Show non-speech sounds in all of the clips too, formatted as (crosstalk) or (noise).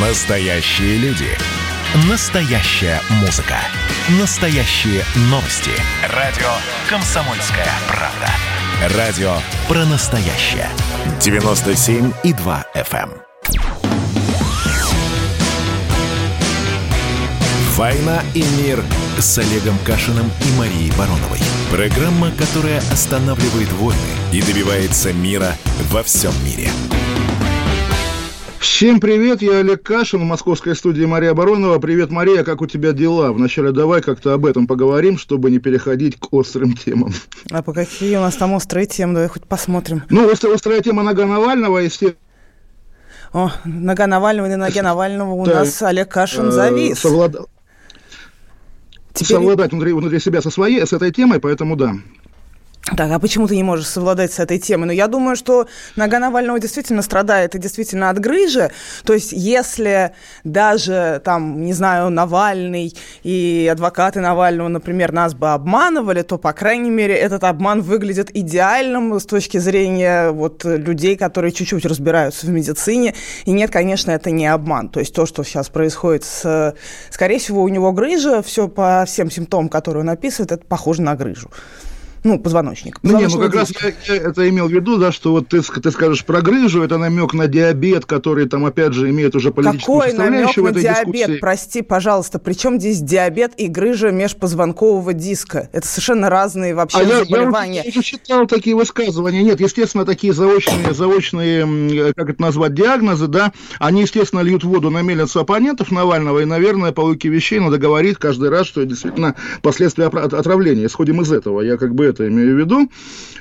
Настоящие люди. Настоящая музыка. Настоящие новости. Радио «Комсомольская правда». Радио про настоящее. 97,2 FM. эм. «Война и мир» с Олегом Кашиным и Марией Бароновой. Программа, которая останавливает войны и добивается мира во всем мире. Всем привет, я Олег Кашин, в московской студии Мария Баронова. Привет, Мария, как у тебя дела? Вначале давай как-то об этом поговорим, чтобы не переходить к острым темам. А по какие у нас там острые темы? Давай хоть посмотрим. Ну, острая, острая тема нога Навального, естественно. О, нога Навального и на ноге Навального у Да. нас Олег Кашин э, завис. совлада- Теперь- Совладать внутри, внутри себя со своей, с этой темой, поэтому да. Так, а почему ты не можешь совладать с этой темой? Ну, я думаю, что нога Навального действительно страдает и действительно от грыжи. То есть, если даже, там, не знаю, Навальный и адвокаты Навального, например, нас бы обманывали, то, по крайней мере, этот обман выглядит идеальным с точки зрения вот людей, которые чуть-чуть разбираются в медицине. И нет, конечно, это не обман. То есть, то, что сейчас происходит с... Скорее всего, у него грыжа, все по всем симптомам, которые он описывает, это похоже на грыжу. Ну, позвоночник. Ну, не, ну как раз я, я это имел в виду, да, что вот ты, ты скажешь про грыжу, это намек на диабет, который там, опять же, имеет уже политическую Какой намек составляющую в на диабет? дискуссии. Прости, пожалуйста. Причем здесь диабет и грыжа межпозвонкового диска? Это совершенно разные вообще А я, я заболевания. уже читал такие высказывания. Нет, естественно, такие заочные, заочные, как это назвать, диагнозы, да, они, естественно, льют воду на мельницу оппонентов Навального, и, наверное, по логике вещей надо говорить каждый раз, что действительно последствия отравления. Исходим из этого. Я как бы это имею в виду.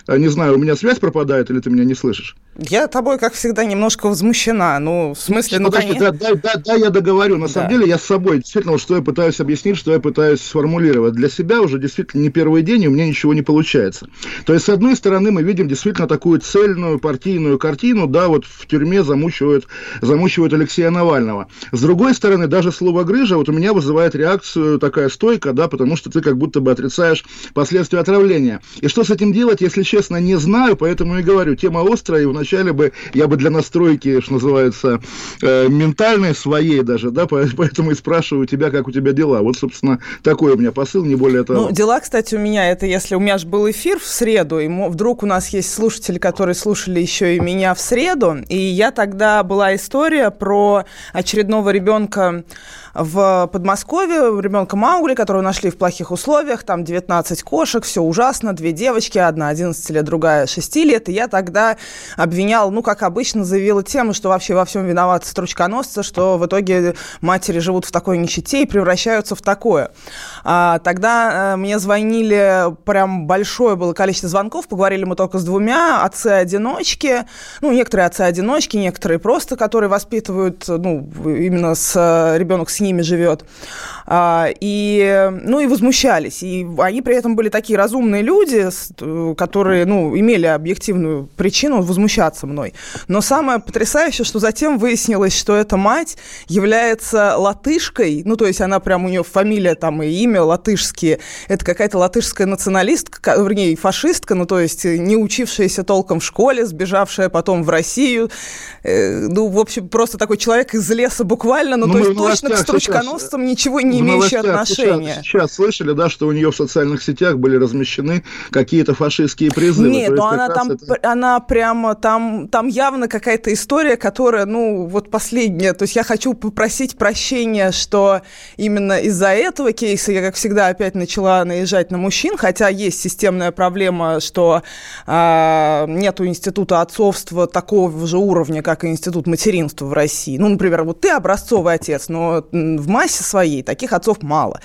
А, Не знаю, у меня связь пропадает, или ты меня не слышишь? Я тобой, как всегда, немножко возмущена. Ну, в смысле, ну, конечно... да, да, да, да, я договорю. На самом Да. деле я с собой действительно, что я пытаюсь объяснить, что я пытаюсь сформулировать. Для себя уже действительно не первый день, и у меня ничего не получается. То есть, с одной стороны, мы видим действительно такую цельную партийную картину, да, вот в тюрьме замучивают, замучивают Алексея Навального. С другой стороны, даже слово «грыжа» вот у меня вызывает реакцию такая стойка, да, потому что ты как будто бы отрицаешь последствия отравления. И что с этим делать, если честно, не знаю, поэтому и говорю, тема острая, и вначале бы я бы для настройки, что называется, э, ментальной своей даже, да, по- поэтому и спрашиваю тебя, как у тебя дела. Вот, собственно, такой у меня посыл, не более того. Ну, дела, кстати, у меня, это если у меня же был эфир в среду, и вдруг у нас есть слушатели, которые слушали еще и меня в среду, и я тогда была история про очередного ребенка в Подмосковье, ребенка Маугли, которого нашли в плохих условиях, там 19 кошек, все ужасно, две девочки, одна 11 лет, другая 6 лет, и я тогда обвинял, ну, как обычно, заявила тему, что вообще во всем виноват стручконосцы, что в итоге матери живут в такой нищете и превращаются в такое. А, тогда э, мне звонили, прям большое было количество звонков, поговорили мы только с двумя, отцы-одиночки, ну, некоторые отцы-одиночки, некоторые просто, которые воспитывают, ну, именно с ребенок с ними живет. А, и, ну, и возмущались. И они при этом были такие разумные люди, э, которые, ну, имели объективную причину возмущаться мной. Но самое потрясающее, что затем выяснилось, что эта мать является латышкой, ну, то есть она прям, у нее фамилия там и имя латышские. Это какая-то латышская националистка, ка- вернее, фашистка, ну, то есть не учившаяся толком в школе, сбежавшая потом в Россию. Э, ну, в общем, просто такой человек из леса буквально, ну, Ну, то есть точно к новостях стручконосцам ничего не имеющие новостях сейчас- отношения. Сейчас, слышали, да, что у нее в социальных сетях были размещены какие-то фашистские призывы. Нет, но она там, это- она прямо там, там явно какая-то история, которая, ну, вот последняя. То есть я хочу попросить прощения, что именно из-за этого кейса я, как всегда, опять начала наезжать на мужчин, хотя есть системная проблема, что а, нету института отцовства такого же уровня, как и институт материнства в России. Ну, например, вот ты образцовый отец, но в массе своей таких отцов мало.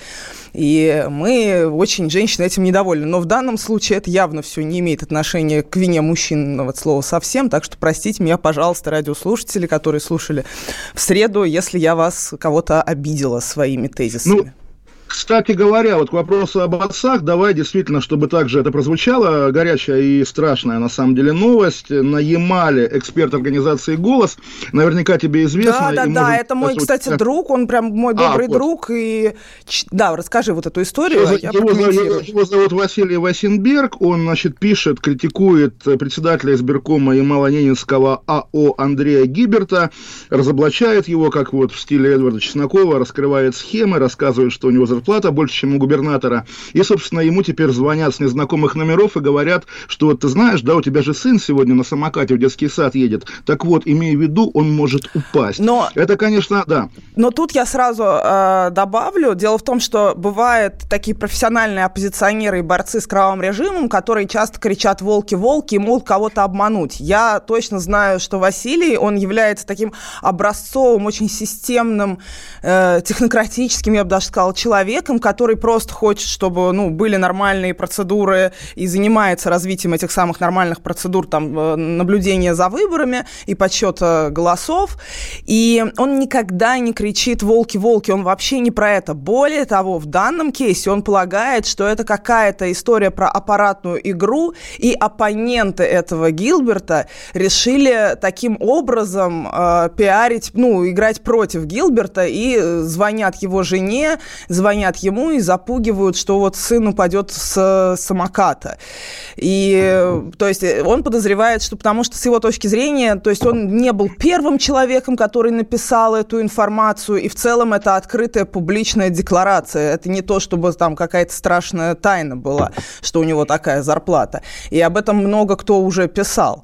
И мы очень, женщины, этим недовольны. Но в данном случае это явно все не имеет отношения к вине мужчинного слова совсем. Так что простите меня, пожалуйста, радиослушатели, которые слушали в среду, если я вас кого-то обидела своими тезисами. Ну, Кстати говоря, вот к вопросу об отцах, давай действительно, чтобы также это прозвучало, горячая и страшная на самом деле новость. На Ямале эксперт организации «Голос», наверняка тебе известно. Да, да, да, это мой, кстати, друг, он прям мой а, добрый а, вот. друг. И да, расскажи вот эту историю. Его, его, его зовут Василий Васенберг, он, значит, пишет, критикует председателя избиркома Ямало-Ненецкого АО Андрея Гиберта, разоблачает его, как вот в стиле Эдварда Чеснокова, раскрывает схемы, рассказывает, что у него зарплата больше, чем у губернатора. И, собственно, ему теперь звонят с незнакомых номеров и говорят, что вот ты знаешь, да, у тебя же сын сегодня на самокате в детский сад едет. Так вот, имея в виду, он может упасть. Но... Это, конечно, да. Но тут я сразу э, добавлю. Дело в том, что бывают такие профессиональные оппозиционеры и борцы с кровавым режимом, которые часто кричат «волки-волки» и могут кого-то обмануть. Я точно знаю, что Василий, он является таким образцовым, очень системным, э, технократическим, я бы даже сказала, человеком, который просто хочет, чтобы ну, были нормальные процедуры и занимается развитием этих самых нормальных процедур, там, э, наблюдения за выборами и подсчета голосов. И он никогда не кричит «волки-волки», он вообще не про это. Более того, в данном кейсе он полагает, что это какая-то история про аппаратную игру, и оппоненты этого Гилберта решили таким образом э, пиарить, ну, играть против Гилберта и э, звонят его жене, звонят ему и запугивают, что вот сын упадет с самоката. И, то есть, он подозревает, что потому что с его точки зрения, то есть, он не был первым человеком, который написал эту информацию, и в целом это открытая публичная декларация. Это не то, чтобы там какая-то страшная тайна была, что у него такая зарплата. И об этом много кто уже писал.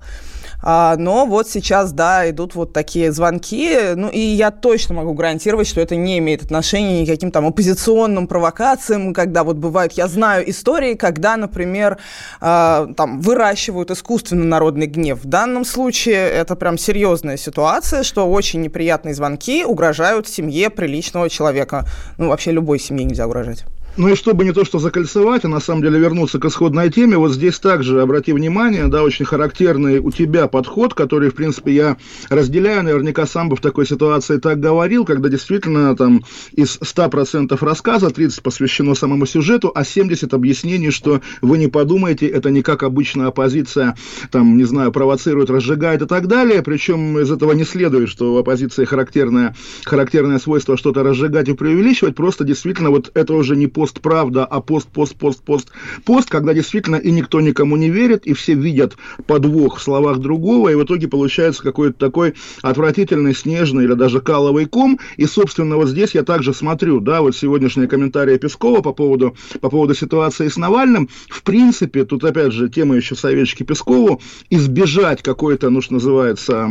А, но вот сейчас, да, идут вот такие звонки, ну и я точно могу гарантировать, что это не имеет отношения ни к каким там оппозиционным провокациям, когда вот бывают, я знаю истории, когда, например, а, там выращивают искусственно народный гнев. В данном случае это прям серьезная ситуация, что очень неприятные звонки угрожают семье приличного человека. Ну, вообще любой семье нельзя угрожать. Ну и чтобы не то что закольцевать, а на самом деле вернуться к исходной теме, вот здесь также обрати внимание, да, очень характерный у тебя подход, который, в принципе, я разделяю, наверняка сам бы в такой ситуации так говорил, когда действительно там из 100% рассказа 30 посвящено самому сюжету, а 70 объяснений, что вы не подумаете, это не как обычная оппозиция, там, не знаю, провоцирует, разжигает и так далее, причем из этого не следует, что у оппозиции характерное, характерное свойство что-то разжигать и преувеличивать, просто действительно вот это уже не пост пост правда, а пост, пост, пост, пост, пост, когда действительно и никто никому не верит, и все видят подвох в словах другого, и в итоге получается какой-то такой отвратительный снежный или даже каловый ком. И, собственно, вот здесь я также смотрю, да, вот сегодняшние комментарии Пескова по поводу, по поводу ситуации с Навальным. В принципе, тут опять же тема еще советчики Пескову, избежать какой-то, ну что называется,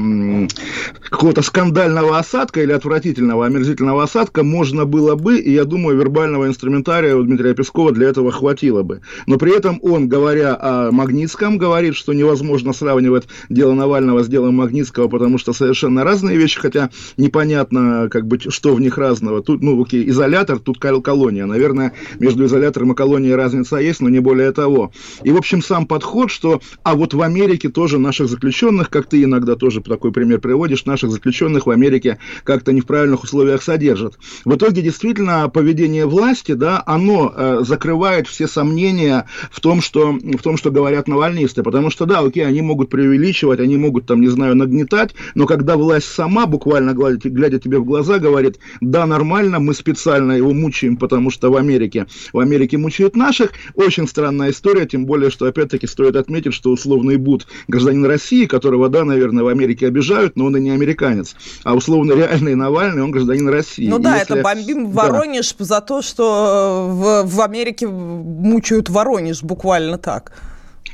какого-то скандального осадка или отвратительного, омерзительного осадка можно было бы, и я думаю, вербального инструментария сценария у Дмитрия Пескова для этого хватило бы. Но при этом он, говоря о Магнитском, говорит, что невозможно сравнивать дело Навального с делом Магнитского, потому что совершенно разные вещи, хотя непонятно, как бы, что в них разного. Тут, ну, окей, изолятор, тут колония. Наверное, между изолятором и колонией разница есть, но не более того. И, в общем, сам подход, что, а вот в Америке тоже наших заключенных, как ты иногда тоже такой пример приводишь, наших заключенных в Америке как-то не в правильных условиях содержат. В итоге, действительно, поведение власти, да, оно э, закрывает все сомнения в том, что, в том, что говорят навальнисты. Потому что, да, окей, они могут преувеличивать, они могут, там, не знаю, нагнетать, но когда власть сама, буквально глядя, глядя тебе в глаза, говорит, да, нормально, мы специально его мучаем, потому что в Америке, в Америке мучают наших, очень странная история, тем более, что, опять-таки, стоит отметить, что условный Буд гражданин России, которого, да, наверное, в Америке обижают, но он и не американец, а условно реальный Навальный, он гражданин России. Ну да, если... это бомбим Воронеж да. за то, что в, в Америке мучают Воронеж буквально так.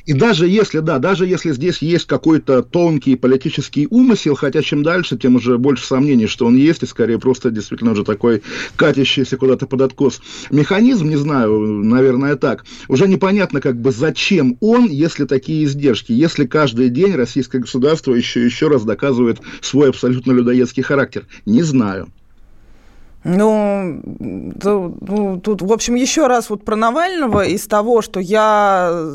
И даже если, да, даже если здесь есть какой-то тонкий политический умысел, хотя чем дальше, тем уже больше сомнений, что он есть, и скорее просто действительно уже такой катящийся куда-то под откос механизм, не знаю, наверное, так. Уже непонятно, как бы зачем он, если такие издержки, если каждый день российское государство еще еще раз доказывает свой абсолютно людоедский характер. Не знаю. Ну, ну, тут, в общем, еще раз вот про Навального из того, что я...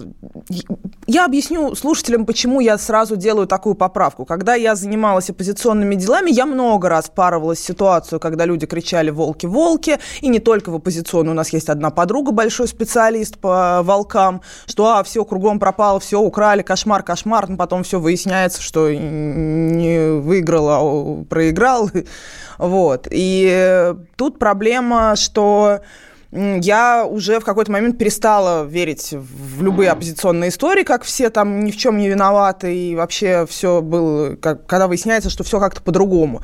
Я объясню слушателям, почему я сразу делаю такую поправку. Когда я занималась оппозиционными делами, я много раз паровалась ситуацию, когда люди кричали «волки, волки», и не только в оппозиционную. У нас есть одна подруга, большой специалист по волкам, что а, все кругом пропало, все украли, кошмар, кошмар, но потом все выясняется, что не выиграл, а проиграл. (laughs) Вот. И тут проблема, что я уже в какой-то момент перестала верить в любые оппозиционные истории, как все там ни в чем не виноваты, и вообще все было, как, когда выясняется, что все как-то по-другому.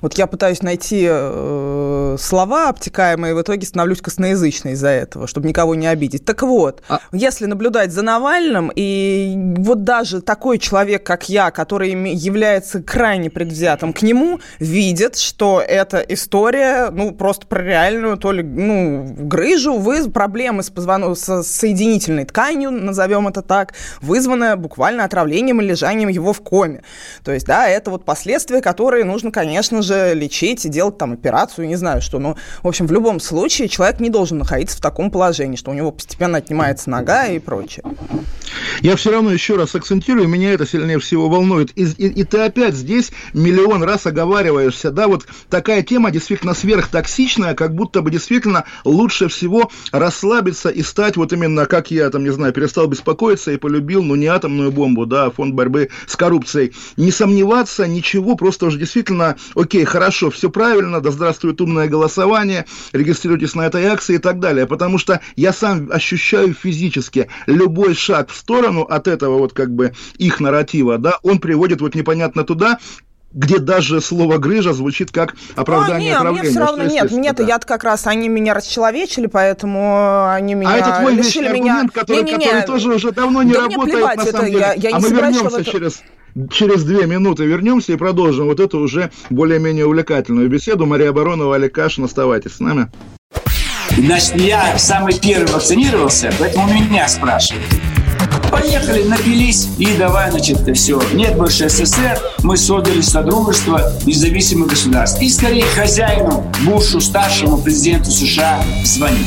Вот я пытаюсь найти э, слова обтекаемые, в итоге становлюсь косноязычной из-за этого, чтобы никого не обидеть. Так вот, а... если наблюдать за Навальным, и вот даже такой человек, как я, который является крайне предвзятым к нему, видит, что эта история, ну, просто про реальную, то ли, ну, грыжу, вы, проблемы с, позвону, с соединительной тканью, назовем это так, вызванная буквально отравлением и лежанием его в коме. То есть, да, это вот последствия, которые нужно, конечно же, лечить и делать там операцию, не знаю что. Но, в общем, в любом случае человек не должен находиться в таком положении, что у него постепенно отнимается нога и прочее. Я все равно еще раз акцентирую, меня это сильнее всего волнует. И, и, и ты опять здесь миллион раз оговариваешься, да, вот такая тема действительно сверхтоксичная, как будто бы действительно лучше всего расслабиться и стать вот именно, как я там, не знаю, перестал беспокоиться и полюбил, ну, не атомную бомбу, да, фонд борьбы с коррупцией. Не сомневаться, ничего, просто уже действительно, окей, хорошо, все правильно, да здравствует умное голосование, регистрируйтесь на этой акции и так далее, потому что я сам ощущаю физически любой шаг в сторону от этого вот как бы их нарратива, да, он приводит вот непонятно туда, где даже слово «грыжа» звучит как оправдание а, нет, мне все равно нет, мне-то да. я как раз, они меня расчеловечили, поэтому они меня А это твой лишили меня... аргумент, который, не, не, не, который тоже уже давно не да работает, на самом это, деле. Я, я а мы вернемся это... через через две минуты вернемся и продолжим вот эту уже более-менее увлекательную беседу. Мария Баронова, Олег Кашин, оставайтесь с нами. Значит, я самый первый вакцинировался, поэтому меня спрашивают. Поехали, напились и давай, значит, все. Нет больше СССР, мы создали Содружество независимых государств. И скорее хозяину Бушу, старшему президенту США, звонить.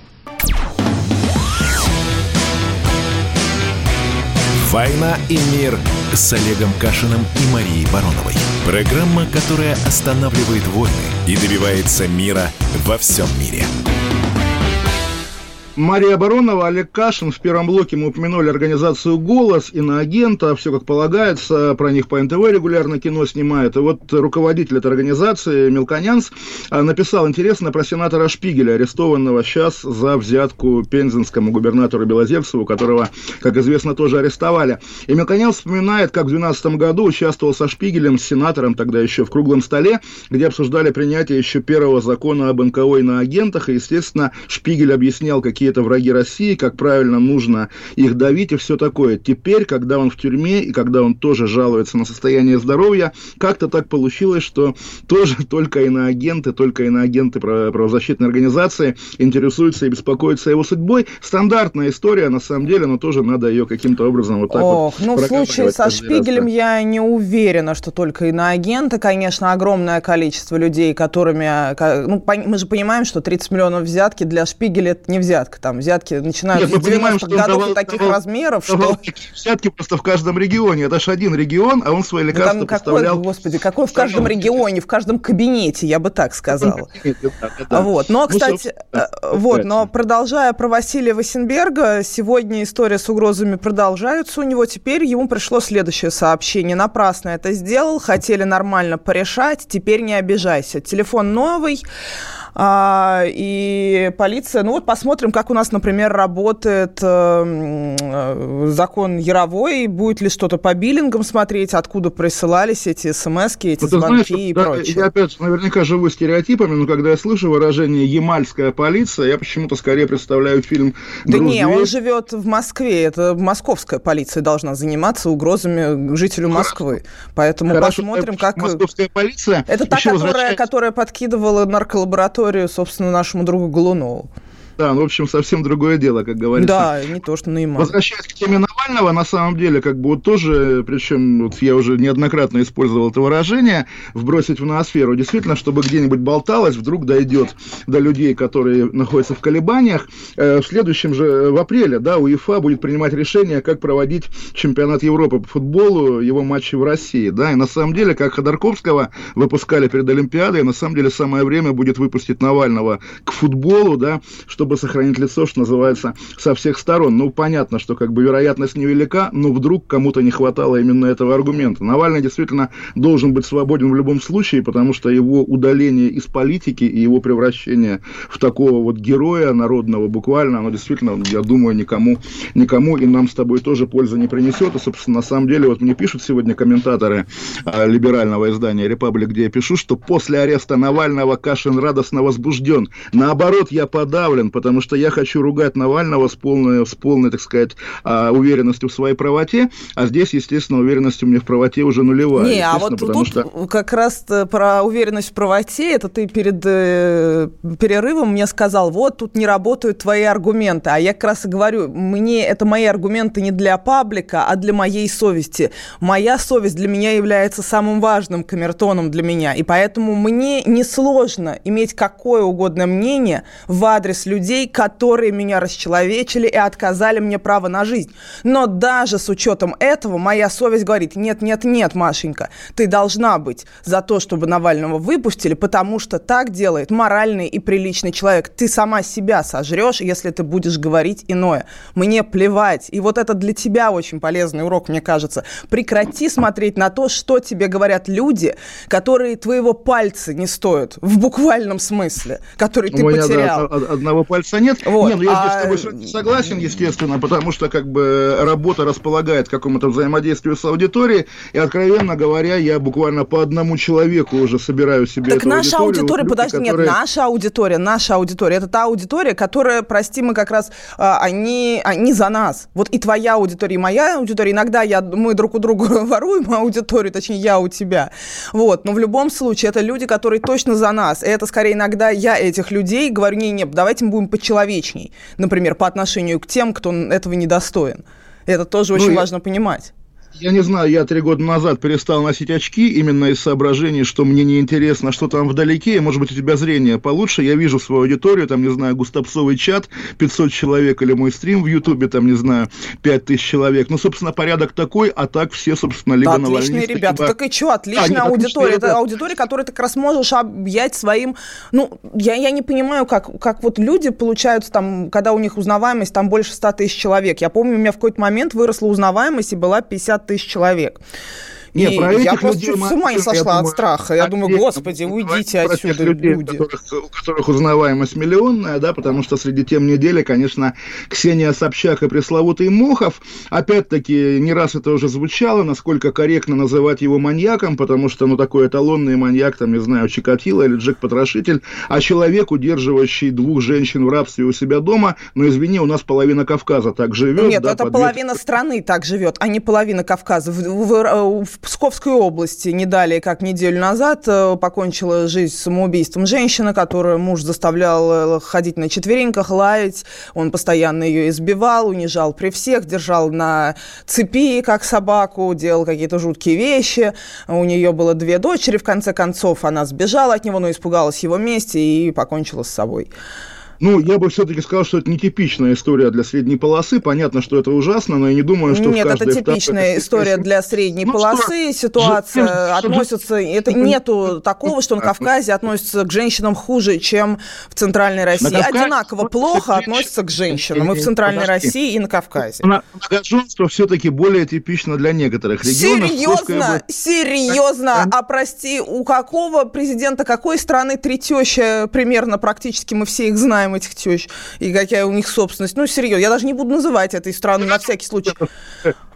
«Война и мир» с Олегом Кашиным и Марией Бароновой. Программа, которая останавливает войны и добивается мира во всем мире. Мария Баронова, Олег Кашин. В первом блоке мы упомянули организацию «Голос», и на агента, все как полагается, про них по НТВ регулярно кино снимает. И вот руководитель этой организации, Мелконянс, а, написал интересно про сенатора Шпигеля, арестованного сейчас за взятку пензенскому губернатору Белозерцеву, которого, как известно, тоже арестовали. И Мелконянс вспоминает, как в 2012 году участвовал со Шпигелем, с сенатором, тогда еще в круглом столе, где обсуждали принятие еще первого закона об НКО агентах, и, естественно, Шпигель объяснял, какие это враги России, как правильно нужно их давить и все такое. Теперь, когда он в тюрьме и когда он тоже жалуется на состояние здоровья, как-то так получилось, что тоже (laughs) только иноагенты, только иноагенты правозащитной организации интересуются и беспокоятся его судьбой. Стандартная история, на самом деле, но тоже надо ее каким-то образом вот так Ох, вот ну в случае со Шпигелем раз, я не уверена, что только иноагенты, конечно, огромное количество людей, которыми, ну, мы же понимаем, что 30 миллионов взятки для Шпигеля это не взятка, там взятки начинают Нет, с 90-х годов давал, таких давал, размеров, давал что... Взятки просто в каждом регионе. Это же один регион, а он свои лекарства ну, там поставлял... Какой, господи, какой в каждом регионе, в каждом кабинете, я бы так сказала. Вот, но, ну, кстати, э, вот, но продолжая про Василия Васенберга, сегодня история с угрозами продолжается у него. Теперь ему пришло следующее сообщение. Напрасно это сделал, хотели нормально порешать, теперь не обижайся. Телефон новый, А, и полиция, ну вот посмотрим, как у нас, например, работает э, э закон Яровой, будет ли что-то по биллингам смотреть, откуда присылались эти смс эти ну, звонки знаешь, и да, прочее. Я опять наверняка живу стереотипами, но когда я слышу выражение «ямальская полиция», я почему-то скорее представляю фильм Да не, он живет в Москве, это московская полиция должна заниматься угрозами жителю Москвы. Поэтому Хорошо, посмотрим, как... Московская полиция... Это та, которая, которая подкидывала нарколабораторию лабораторию, собственно, нашему другу Голунову. Да, ну, в общем, совсем другое дело, как говорится. Да, не то, что Неймар. Возвращаясь к теме Навального, на самом деле, как бы вот тоже, причем вот я уже неоднократно использовал это выражение, вбросить в ноосферу, действительно, чтобы где-нибудь болталось, вдруг дойдет до людей, которые находятся в колебаниях. Э, в следующем же, в апреле, да, УЕФА будет принимать решение, как проводить чемпионат Европы по футболу, его матчи в России, да, и на самом деле, как Ходорковского выпускали перед Олимпиадой, на самом деле самое время будет выпустить Навального к футболу, да, чтобы чтобы сохранить лицо, что называется, со всех сторон. Ну, понятно, что как бы вероятность невелика, но вдруг кому-то не хватало именно этого аргумента. Навальный действительно должен быть свободен в любом случае, потому что его удаление из политики и его превращение в такого вот героя народного буквально, оно действительно, я думаю, никому, никому и нам с тобой тоже пользы не принесет. И, собственно, на самом деле, вот мне пишут сегодня комментаторы а, либерального издания «Репаблик», где я пишу, что после ареста Навального Кашин радостно возбужден. Наоборот, я подавлен, потому что я хочу ругать Навального с полной, с полной так сказать, а, уверенностью в своей правоте, а здесь, естественно, уверенность у меня в правоте уже нулевая. Не, а вот тут что... как раз про уверенность в правоте, это ты перед э, перерывом мне сказал, вот тут не работают твои аргументы, а я как раз и говорю, мне это мои аргументы не для паблика, а для моей совести. Моя совесть для меня является самым важным камертоном для меня, и поэтому мне несложно иметь какое угодно мнение в адрес людей, людей, которые меня расчеловечили и отказали мне право на жизнь. Но даже с учетом этого моя совесть говорит, нет, нет, нет, Машенька, ты должна быть за то, чтобы Навального выпустили, потому что так делает моральный и приличный человек. Ты сама себя сожрешь, если ты будешь говорить иное. Мне плевать. И вот это для тебя очень полезный урок, мне кажется. Прекрати смотреть на то, что тебе говорят люди, которые твоего пальца не стоят, в буквальном смысле, который ты потерял. Да, одного пальца нет. Вот. Не, ну я а... здесь с тобой согласен, естественно, потому что как бы работа располагает к какому-то взаимодействию с аудиторией, и, откровенно говоря, я буквально по одному человеку уже собираю себе Так наша аудитория, подожди, которые... нет, наша аудитория, наша аудитория, это та аудитория, которая, прости, мы как раз, а, они, они за нас. Вот и твоя аудитория, и моя аудитория, иногда я, мы друг у друга (laughs) воруем аудиторию, точнее, я у тебя. Вот, но в любом случае, это люди, которые точно за нас. И это скорее иногда я этих людей говорю, не, не, давайте мы будем почеловечней, например, по отношению к тем, кто этого недостоин. Это тоже ну, очень важно понимать. Я не знаю, я три года назад перестал носить очки именно из соображений, что мне не интересно, что там вдалеке, и, может быть, у тебя зрение получше. Я вижу свою аудиторию, там, не знаю, густопсовый чат, 500 человек, или мой стрим в Ютубе, там, не знаю, 5000 человек. Ну, собственно, порядок такой, а так все, собственно, либо да, отличные ребята. Так и что, отличная а, аудитория. Это аудитория, которую ты как раз можешь объять своим... Ну, я, я не понимаю, как, как вот люди получаются там, когда у них узнаваемость там больше 100 тысяч человек. Я помню, у меня в какой-то момент выросла узнаваемость и была 50 50 тысяч человек. Не, и про я просто чуть с ума не сошла от страха. Я думаю, господи, уйдите отсюда, людей, люди. У которых, у которых узнаваемость миллионная, да, потому что среди тем недели, конечно, Ксения Собчак и пресловутый Мохов, опять-таки, не раз это уже звучало, насколько корректно называть его маньяком, потому что, ну, такой эталонный маньяк, там, не знаю, Чикатило или Джек Потрошитель, а человек, удерживающий двух женщин в рабстве у себя дома, ну, извини, у нас половина Кавказа так живет. Нет, да, это половина страны так живет, а не половина Кавказа. В, в, в Псковской области не далее, как неделю назад, э, покончила жизнь самоубийством женщина, которую муж заставлял э, ходить на четвереньках, лаять. Он постоянно ее избивал, унижал при всех, держал на цепи, как собаку, делал какие-то жуткие вещи. У нее было две дочери, в конце концов она сбежала от него, но испугалась его мести и покончила с собой. Ну, я бы все-таки сказал, что это нетипичная история для средней полосы. Понятно, что это ужасно, но я не думаю, что Нет, это типичная история для средней ну, полосы. Что? Ситуация что? относится... Это нету такого, что на Кавказе относится к женщинам хуже, чем в Центральной России. Одинаково плохо относятся к женщинам и в Центральной России, и на Кавказе. Многоженство все-таки более типично для некоторых регионов. Серьезно? Серьезно? А прости, у какого президента какой страны три теща примерно практически мы все их знаем? Знаем этих тещ, и какая у них собственность. Ну, серьезно, я даже не буду называть этой страны на всякий случай.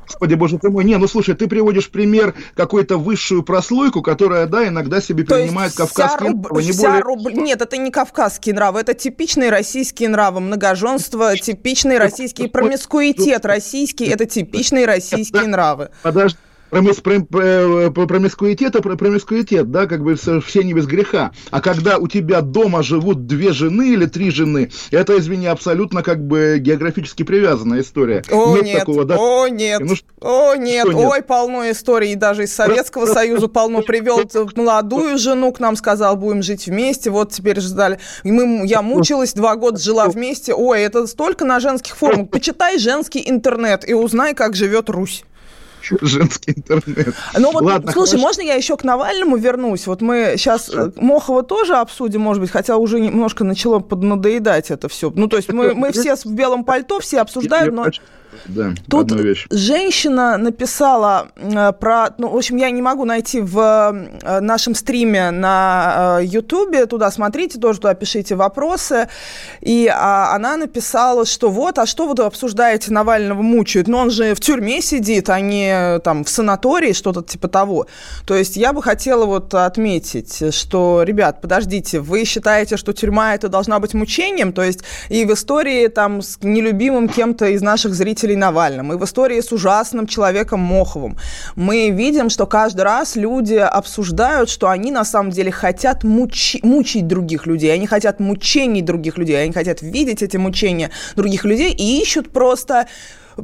Господи, боже ты мой. Не, ну слушай, ты приводишь пример какую-то высшую прослойку, которая, да, иногда себе То принимает кавказские руб... нравы. Не более... руб... Нет, это не кавказские нравы, это типичные российские нравы. Многоженство, типичный российский промискуитет российский, это типичные российские нравы. Подожди, промис, промискуитет, это промискуитет, да, как бы все не без греха. А когда у тебя дома живут две жены или три жены, это, извини, абсолютно как бы географически привязанная история. О, нет, нет такого, да? О, нет, ну, о, нет, нет, ой, полно историй, даже из Советского Союза полно. Привел молодую жену к нам, сказал, будем жить вместе, вот теперь ждали. И мы, я мучилась, два года жила вместе. Ой, это столько на женских форумах. Почитай женский интернет и узнай, как живет Русь. (laughs) женский интернет. Ну вот, Ладно, слушай, хорошо. можно я еще к Навальному вернусь? Вот мы сейчас да. Мохова тоже обсудим, может быть, хотя уже немножко начало поднадоедать это все. Ну, то есть мы, мы все в белом пальто, все обсуждают, но... Да, Тут вещь. женщина написала э, про... Ну, в общем, я не могу найти в э, нашем стриме на э, Ютубе. Туда смотрите, тоже туда пишите вопросы. И а, она написала, что вот, а что вы обсуждаете, Навального мучают? Но он же в тюрьме сидит, а не там в санатории, что-то типа того. То есть я бы хотела вот отметить, что, ребят, подождите, вы считаете, что тюрьма это должна быть мучением? То есть и в истории там с нелюбимым кем-то из наших зрителей Навальным, и в истории с ужасным человеком Моховым, мы видим, что каждый раз люди обсуждают, что они на самом деле хотят мучи, мучить других людей, они хотят мучений других людей, они хотят видеть эти мучения других людей и ищут просто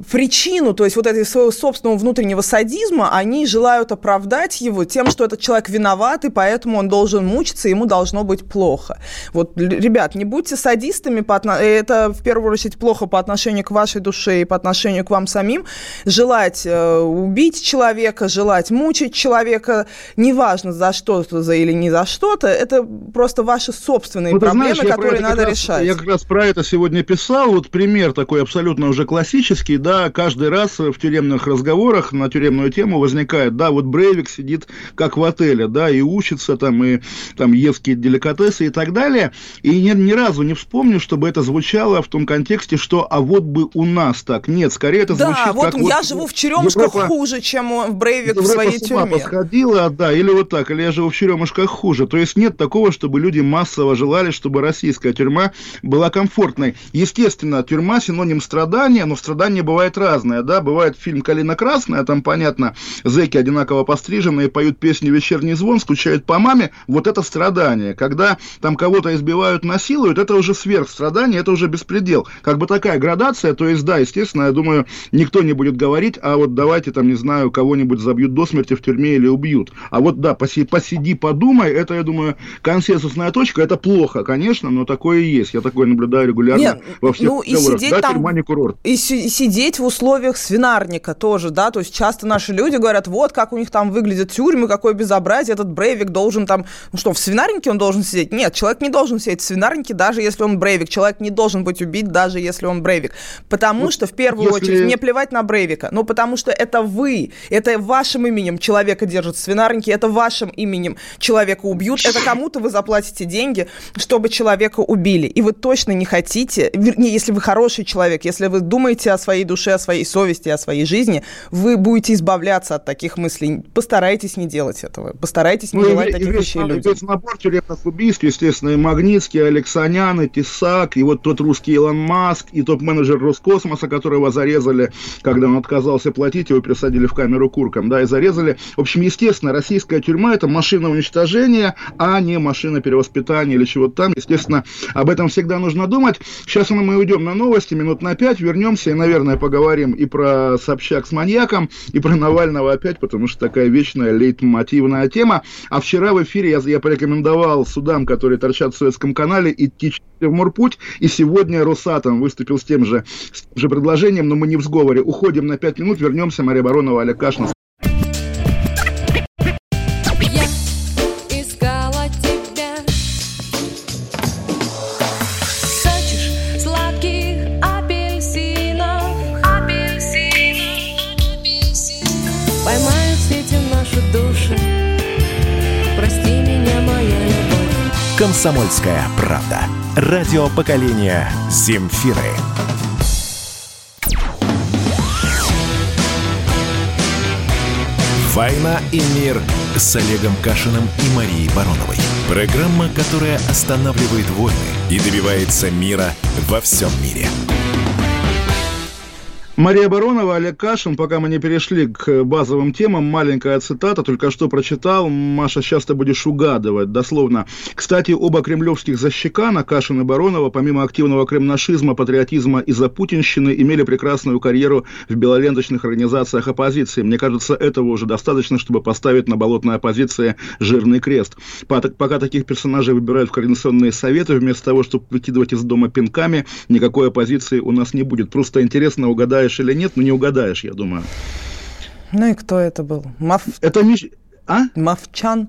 причину, то есть вот этого своего собственного внутреннего садизма, они желают оправдать его тем, что этот человек виноват, и поэтому он должен мучиться, ему должно быть плохо. Вот, ребят, не будьте садистами, по отно... это в первую очередь плохо по отношению к вашей душе и по отношению к вам самим. Желать э, убить человека, желать мучить человека, неважно за что-то за или не за что-то, это просто ваши собственные ну, проблемы, знаешь, которые надо раз, решать. Я как раз про это сегодня писал, вот пример такой абсолютно уже классический, да, каждый раз в тюремных разговорах на тюремную тему возникает, да, вот Брейвик сидит как в отеле, да, и учится там, и там ест деликатесы и так далее, и ни, ни разу не вспомню, чтобы это звучало в том контексте, что а вот бы у нас так. Нет, скорее это да, звучит вот как... я вот, живу в Черемушках Европа, хуже, чем Брейвик Европа в своей с ума тюрьме. посходила, да, или вот так, или я живу в Черемушках хуже. То есть нет такого, чтобы люди массово желали, чтобы российская тюрьма была комфортной. Естественно, тюрьма синоним страдания, но страдания бывает разное, да, бывает фильм «Калина красная», там, понятно, зэки одинаково постриженные, поют песню «Вечерний звон», скучают по маме, вот это страдание. Когда там кого-то избивают, насилуют, это уже сверхстрадание, это уже беспредел. Как бы такая градация, то есть, да, естественно, я думаю, никто не будет говорить, а вот давайте там, не знаю, кого-нибудь забьют до смерти в тюрьме или убьют. А вот, да, поси, посиди, подумай, это, я думаю, консенсусная точка, это плохо, конечно, но такое и есть. Я такое наблюдаю регулярно Нет, во всех ну, и сидеть да, там, тюрьма не курорт. И сидеть сидеть в условиях свинарника тоже, да, то есть часто наши люди говорят, вот как у них там выглядят тюрьмы, какое безобразие, этот Брейвик должен там, ну что, в свинарнике он должен сидеть? Нет, человек не должен сидеть в свинарнике, даже если он Брейвик, человек не должен быть убит, даже если он Брейвик, потому вот, что в первую если... очередь мне плевать на Брейвика, ну потому что это вы, это вашим именем человека держат в свинарнике, это вашим именем человека убьют, это кому-то вы заплатите деньги, чтобы человека убили, и вы точно не хотите, вернее, если вы хороший человек, если вы думаете о своей душе, о своей совести, о своей жизни, вы будете избавляться от таких мыслей. Постарайтесь не делать этого. Постарайтесь не ну, делать и, таких и вещей людям. Весь набор тюремных убийств, естественно, и Магнитский, и Алексанян, и Тесак, и вот тот русский Илон Маск, и топ-менеджер Роскосмоса, которого зарезали, когда он отказался платить, его пересадили в камеру курком, да, и зарезали. В общем, естественно, российская тюрьма – это машина уничтожения, а не машина перевоспитания или чего-то там. Естественно, об этом всегда нужно думать. Сейчас мы уйдем на новости, минут на пять, вернемся и, наверное, поговорим и про Собчак с маньяком, и про Навального опять, потому что такая вечная лейтмотивная тема. А вчера в эфире я, я порекомендовал судам, которые торчат в Советском канале, идти в Морпуть, и сегодня Росатом выступил с тем же, с тем же предложением, но мы не в сговоре. Уходим на пять минут, вернемся, Мария Баронова, Олег Кашин. «Комсомольская правда». Радио поколения «Земфиры». «Война и мир» с Олегом Кашиным и Марией Бароновой. Программа, которая останавливает войны и добивается мира во всем мире. Мария Баронова, Олег Кашин, пока мы не перешли к базовым темам, маленькая цитата, только что прочитал, Маша, сейчас ты будешь угадывать, дословно. Кстати, оба кремлевских защекана, Кашин и Баронова, помимо активного кремнашизма, патриотизма и запутинщины, имели прекрасную карьеру в белоленточных организациях оппозиции. Мне кажется, этого уже достаточно, чтобы поставить на болотной оппозиции жирный крест. Пока таких персонажей выбирают в координационные советы, вместо того, чтобы выкидывать из дома пинками, никакой оппозиции у нас не будет. Просто интересно, угадаешь угадаешь или нет, но не угадаешь, я думаю. Ну и кто это был? Мав... Это Миш... А? Мовчан?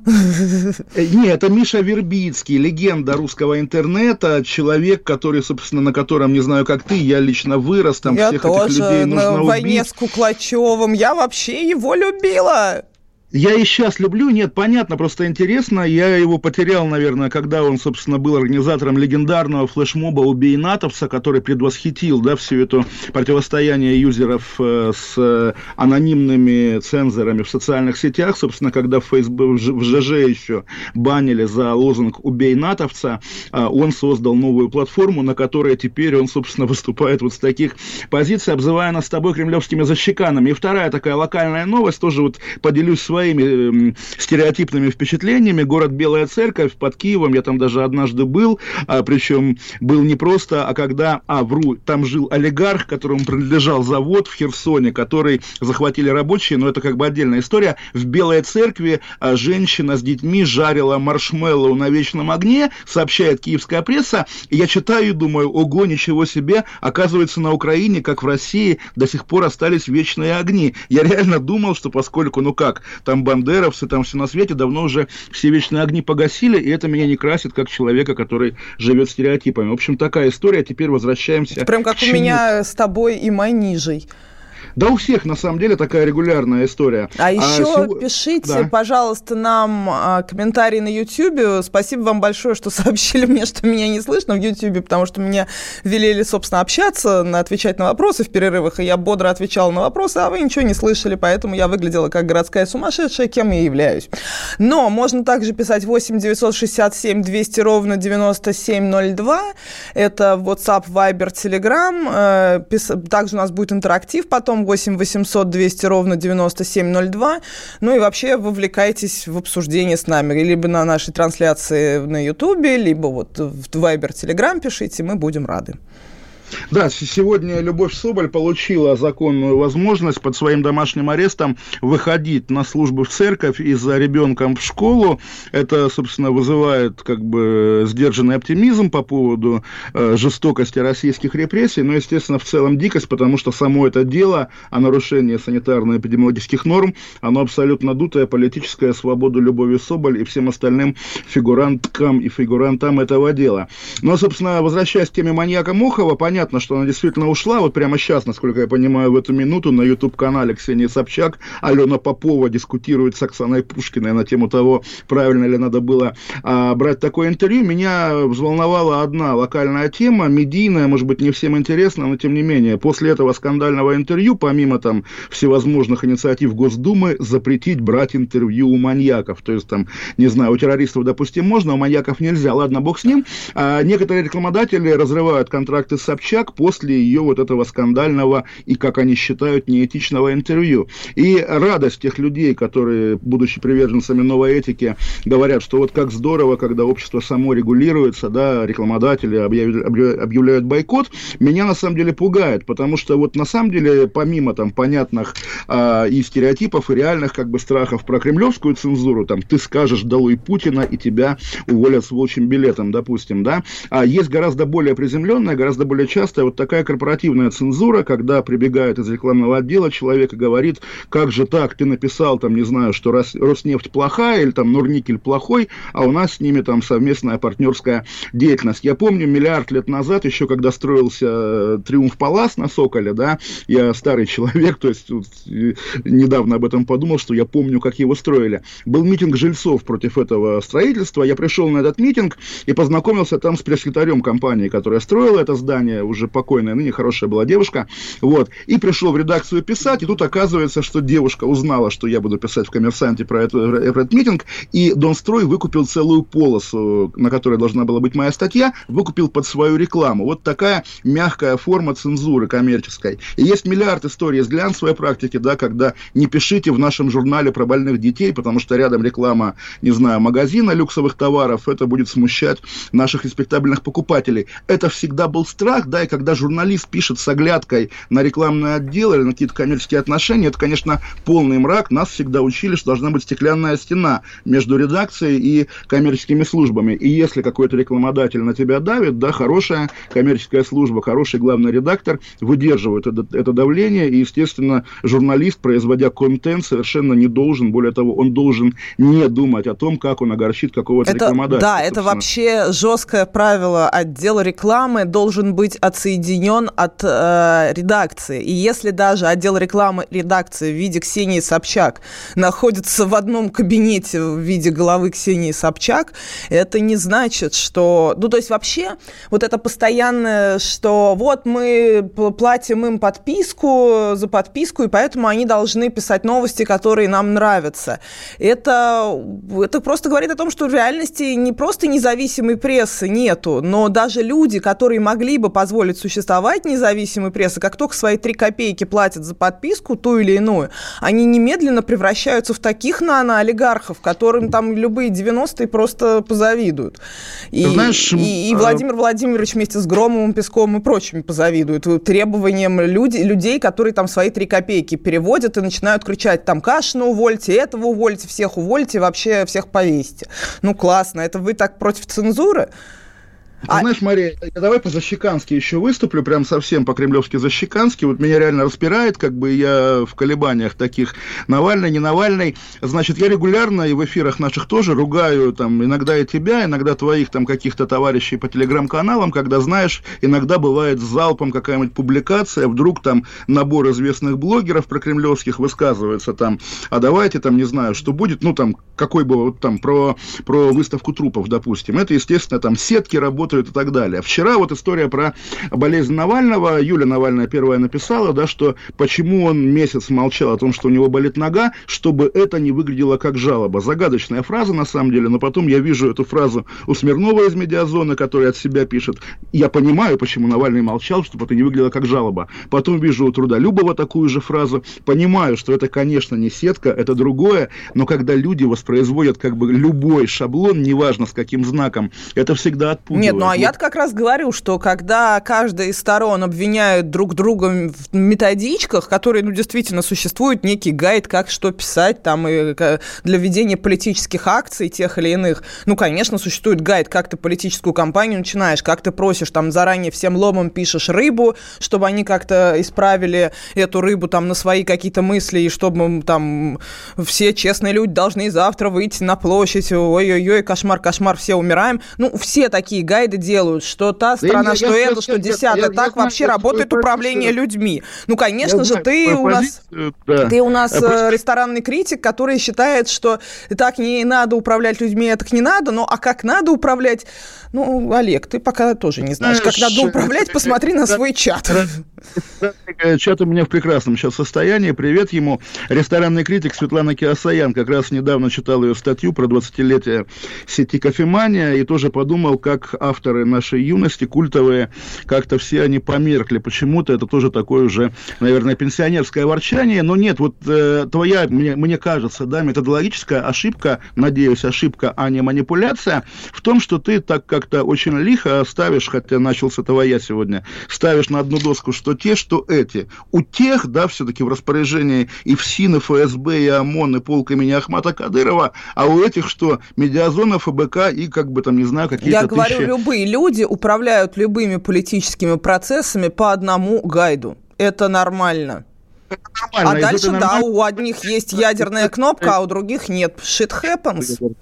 Э, нет, это Миша Вербицкий, легенда русского интернета, человек, который, собственно, на котором, не знаю, как ты, я лично вырос, там я всех тоже этих людей нужно на убить. войне с Куклачевым, я вообще его любила. Я и сейчас люблю, нет, понятно, просто интересно. Я его потерял, наверное, когда он, собственно, был организатором легендарного флешмоба «Убей натовца», который предвосхитил, да, все это противостояние юзеров э, с анонимными цензорами в социальных сетях. Собственно, когда в, Facebook, в ЖЖ еще банили за лозунг «Убей натовца», э, он создал новую платформу, на которой теперь он, собственно, (laughs) выступает вот с таких позиций, обзывая нас с тобой кремлевскими защеканами. И вторая такая локальная новость, тоже вот поделюсь своей своими э, стереотипными впечатлениями. Город Белая Церковь под Киевом, я там даже однажды был, а, причем был не просто, а когда, а, вру, там жил олигарх, которому принадлежал завод в Херсоне, который захватили рабочие, но это как бы отдельная история. В Белой Церкви а, женщина с детьми жарила маршмеллоу на вечном огне, сообщает киевская пресса, и я читаю и думаю, ого, ничего себе, оказывается, на Украине, как в России, до сих пор остались вечные огни. Я реально думал, что поскольку, ну как, там бандеровцы, там все на свете, давно уже все вечные огни погасили, и это меня не красит как человека, который живет стереотипами. В общем, такая история. Теперь возвращаемся. Прям как у меня с тобой и Майнижей. Да у всех, на самом деле, такая регулярная история. А, а еще сего... пишите, да. пожалуйста, нам а, комментарии на YouTube. Спасибо вам большое, что (laughs) сообщили мне, что меня не слышно в YouTube, потому что меня велели, собственно, общаться, отвечать на вопросы в перерывах, и я бодро отвечала на вопросы, а вы ничего не слышали, поэтому я выглядела как городская сумасшедшая, кем я являюсь. Но можно также писать 8 967 200 ровно 9702. Это WhatsApp, Viber, Telegram. Э, также у нас будет интерактив потом 8 800 200 ровно 9702. Ну и вообще вовлекайтесь в обсуждение с нами. Либо на нашей трансляции на Ютубе, либо вот в Viber, Telegram пишите, мы будем рады. Да, сегодня Любовь Соболь получила законную возможность под своим домашним арестом выходить на службу в церковь и за ребенком в школу. Это, собственно, вызывает как бы сдержанный оптимизм по поводу э, жестокости российских репрессий, но, естественно, в целом дикость, потому что само это дело о нарушении санитарно-эпидемиологических норм, оно абсолютно дутое, политическая свобода Любови Соболь и всем остальным фигуранткам и фигурантам этого дела. Но, собственно, возвращаясь к теме маньяка Мохова, понятно, понятно, что она действительно ушла. Вот прямо сейчас, насколько я понимаю, в эту минуту на YouTube-канале Ксении Собчак Алена Попова дискутирует с Оксаной Пушкиной на тему того, правильно ли надо было а, брать такое интервью. Меня взволновала одна локальная тема, медийная, может быть, не всем интересна, но тем не менее. После этого скандального интервью, помимо там всевозможных инициатив Госдумы, запретить брать интервью у маньяков. То есть там, не знаю, у террористов, допустим, можно, у маньяков нельзя. Ладно, бог с ним. А, некоторые рекламодатели разрывают контракты с Собчак Собчак после ее вот этого скандального и, как они считают, неэтичного интервью. И радость тех людей, которые, будучи приверженцами новой этики, говорят, что вот как здорово, когда общество само регулируется, да, рекламодатели объявляют, бойкот, меня на самом деле пугает, потому что вот на самом деле, помимо там понятных а, и стереотипов, и реальных как бы страхов про кремлевскую цензуру, там, ты скажешь «долой Путина», и тебя уволят с волчьим билетом, допустим, да, а есть гораздо более приземленная, гораздо более частая вот такая корпоративная цензура, когда прибегает из рекламного отдела человек и говорит, как же так, ты написал там, не знаю, что Роснефть плохая или там Норникель плохой, а у нас с ними там совместная партнерская деятельность. Я помню, миллиард лет назад, еще когда строился э, Триумф Палас на Соколе, да, я старый человек, то есть вот, недавно об этом подумал, что я помню, как его строили. Был митинг жильцов против этого строительства, я пришел на этот митинг и познакомился там с пресс-секретарем компании, которая строила это здание, уже покойная, ныне хорошая была девушка, вот, и пришел в редакцию писать, и тут оказывается, что девушка узнала, что я буду писать в «Коммерсанте» про, это, про этот митинг, и Донстрой выкупил целую полосу, на которой должна была быть моя статья, выкупил под свою рекламу. Вот такая мягкая форма цензуры коммерческой. И есть миллиард историй из глянцевой практики, да, когда не пишите в нашем журнале про больных детей, потому что рядом реклама, не знаю, магазина люксовых товаров, это будет смущать наших респектабельных покупателей. Это всегда был страх, да, и когда журналист пишет с оглядкой на рекламный отдел или на какие-то коммерческие отношения, это, конечно, полный мрак. Нас всегда учили, что должна быть стеклянная стена между редакцией и коммерческими службами. И если какой-то рекламодатель на тебя давит, да, хорошая коммерческая служба, хороший главный редактор выдерживают это, это давление, и, естественно, журналист, производя контент, совершенно не должен, более того, он должен не думать о том, как он огорчит какого-то это, рекламодателя. Да, это вообще жесткое правило. Отдел рекламы должен быть отсоединен от э, редакции. И если даже отдел рекламы редакции в виде Ксении Собчак находится в одном кабинете в виде головы Ксении Собчак, это не значит, что... Ну, то есть вообще вот это постоянное, что вот мы платим им подписку за подписку, и поэтому они должны писать новости, которые нам нравятся. Это, это просто говорит о том, что в реальности не просто независимой прессы нету, но даже люди, которые могли бы позволить существовать независимой прессы, как только свои три копейки платят за подписку, ту или иную, они немедленно превращаются в таких нано-олигархов, которым там любые 90-е просто позавидуют. И, Знаешь, и, и а Владимир Владимирович вместе с Громовым, Песковым и прочими позавидуют требованиям люди, людей, которые там свои три копейки переводят и начинают кричать там Кашина увольте, этого увольте, всех увольте, вообще всех повесьте. Ну классно, это вы так против цензуры? А... Знаешь, Мария, давай по-защекански еще выступлю, прям совсем по-кремлевски защекански. Вот меня реально распирает, как бы я в колебаниях таких Навальный, не Навальный. Значит, я регулярно и в эфирах наших тоже ругаю там иногда и тебя, иногда твоих там каких-то товарищей по телеграм-каналам, когда, знаешь, иногда бывает с залпом какая-нибудь публикация, вдруг там набор известных блогеров про кремлевских высказывается там, а давайте там, не знаю, что будет, ну там, какой бы вот там про, про выставку трупов, допустим. Это, естественно, там сетки работают работают и так далее. Вчера вот история про болезнь Навального. Юля Навальная первая написала, да, что почему он месяц молчал о том, что у него болит нога, чтобы это не выглядело как жалоба. Загадочная фраза на самом деле, но потом я вижу эту фразу у Смирнова из медиазоны, который от себя пишет. Я понимаю, почему Навальный молчал, чтобы это не выглядело как жалоба. Потом вижу у Трудолюбова такую же фразу. Понимаю, что это, конечно, не сетка, это другое, но когда люди воспроизводят как бы любой шаблон, неважно с каким знаком, это всегда отпугивает. Нет, ну а я как раз говорю, что когда каждая из сторон обвиняют друг друга в методичках, которые, ну, действительно существует некий гайд, как что писать там и для ведения политических акций тех или иных, ну, конечно, существует гайд, как ты политическую кампанию начинаешь, как ты просишь, там, заранее всем ломом пишешь рыбу, чтобы они как-то исправили эту рыбу там на свои какие-то мысли, и чтобы там все честные люди должны завтра выйти на площадь, ой-ой-ой, кошмар, кошмар, все умираем. Ну, все такие гайды гайды делают, что та страна, да, что я, это, я, что десятое. Так я, вообще работает управление позицию. людьми. Ну, конечно же, ты у нас, да. ты у нас а ресторанный критик, который считает, что так не надо управлять людьми, а так не надо. Ну, а как надо управлять? Ну, Олег, ты пока тоже не знаешь, как надо управлять, посмотри на свой чат. Чат у меня в прекрасном сейчас состоянии. Привет ему. Ресторанный критик Светлана Киасаян. Как раз недавно читал ее статью про 20-летие сети кофемания и тоже подумал, как авторы нашей юности, культовые, как-то все они померкли. Почему-то это тоже такое уже, наверное, пенсионерское ворчание. Но нет, вот э, твоя, мне, мне кажется, да, методологическая ошибка, надеюсь, ошибка, а не манипуляция, в том, что ты так как-то очень лихо ставишь, хотя начал с этого я сегодня, ставишь на одну доску, что те, что эти. У тех, да, все-таки в распоряжении и ФСИН, и ФСБ, и ОМОН, и полк имени Ахмата Кадырова, а у этих что? Медиазона, ФБК и, как бы там, не знаю, какие-то Я говорю, тысячи... любые люди управляют любыми политическими процессами по одному гайду. Это нормально. А дальше, да, у одних есть ядерная кнопка, а у других нет. Shit happens.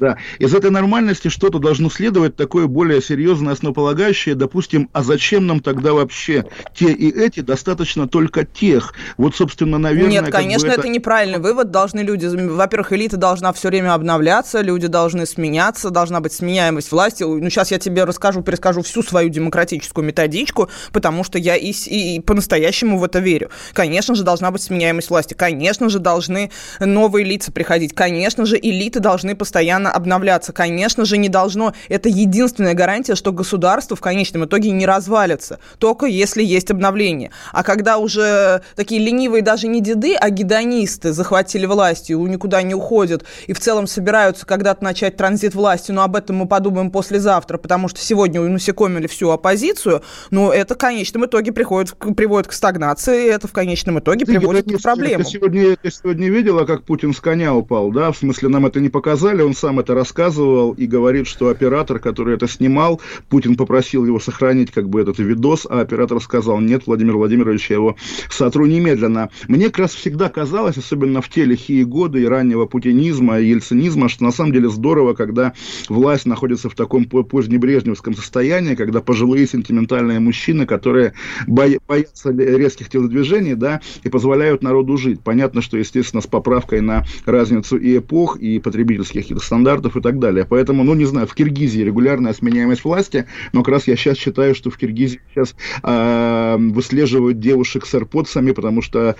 Да. Из этой нормальности что-то должно следовать такое более серьезное, основополагающее, допустим, а зачем нам тогда вообще те и эти, достаточно только тех. Вот, собственно, наверное... Нет, конечно, это... это неправильный вывод. Должны люди... Во-первых, элита должна все время обновляться, люди должны сменяться, должна быть сменяемость власти. Ну, сейчас я тебе расскажу, перескажу всю свою демократическую методичку, потому что я и, и по-настоящему в это верю. Конечно же, должна быть сменяемость власти. Конечно же, должны новые лица приходить. Конечно же, элиты должны постоянно постоянно обновляться. Конечно же, не должно. Это единственная гарантия, что государство в конечном итоге не развалится. Только если есть обновление. А когда уже такие ленивые даже не деды, а гедонисты захватили власть и никуда не уходят, и в целом собираются когда-то начать транзит власти, но об этом мы подумаем послезавтра, потому что сегодня унасекомили всю оппозицию, но это в конечном итоге приходит, приводит к стагнации, и это в конечном итоге ты приводит к проблемам. Ты сегодня, ты сегодня видела, как Путин с коня упал, да? В смысле, нам это не показали, он сам это рассказывал и говорит, что оператор, который это снимал, Путин попросил его сохранить как бы этот видос, а оператор сказал, нет, Владимир Владимирович, я его сотру немедленно. Мне как раз всегда казалось, особенно в те лихие годы и раннего путинизма, и ельцинизма, что на самом деле здорово, когда власть находится в таком позднебрежневском состоянии, когда пожилые сентиментальные мужчины, которые боятся резких телодвижений, да, и позволяют народу жить. Понятно, что, естественно, с поправкой на разницу и эпох, и потребительских стандартов, стандартов и так далее. Поэтому, ну, не знаю, в Киргизии регулярная сменяемость власти, но как раз я сейчас считаю, что в Киргизии сейчас э, выслеживают девушек с AirPods, потому что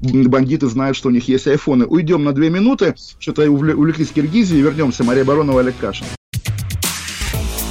бандиты знают, что у них есть айфоны. Уйдем на две минуты, что-то увлеклись Киргизией, вернемся. Мария Баронова, Олег Кашин.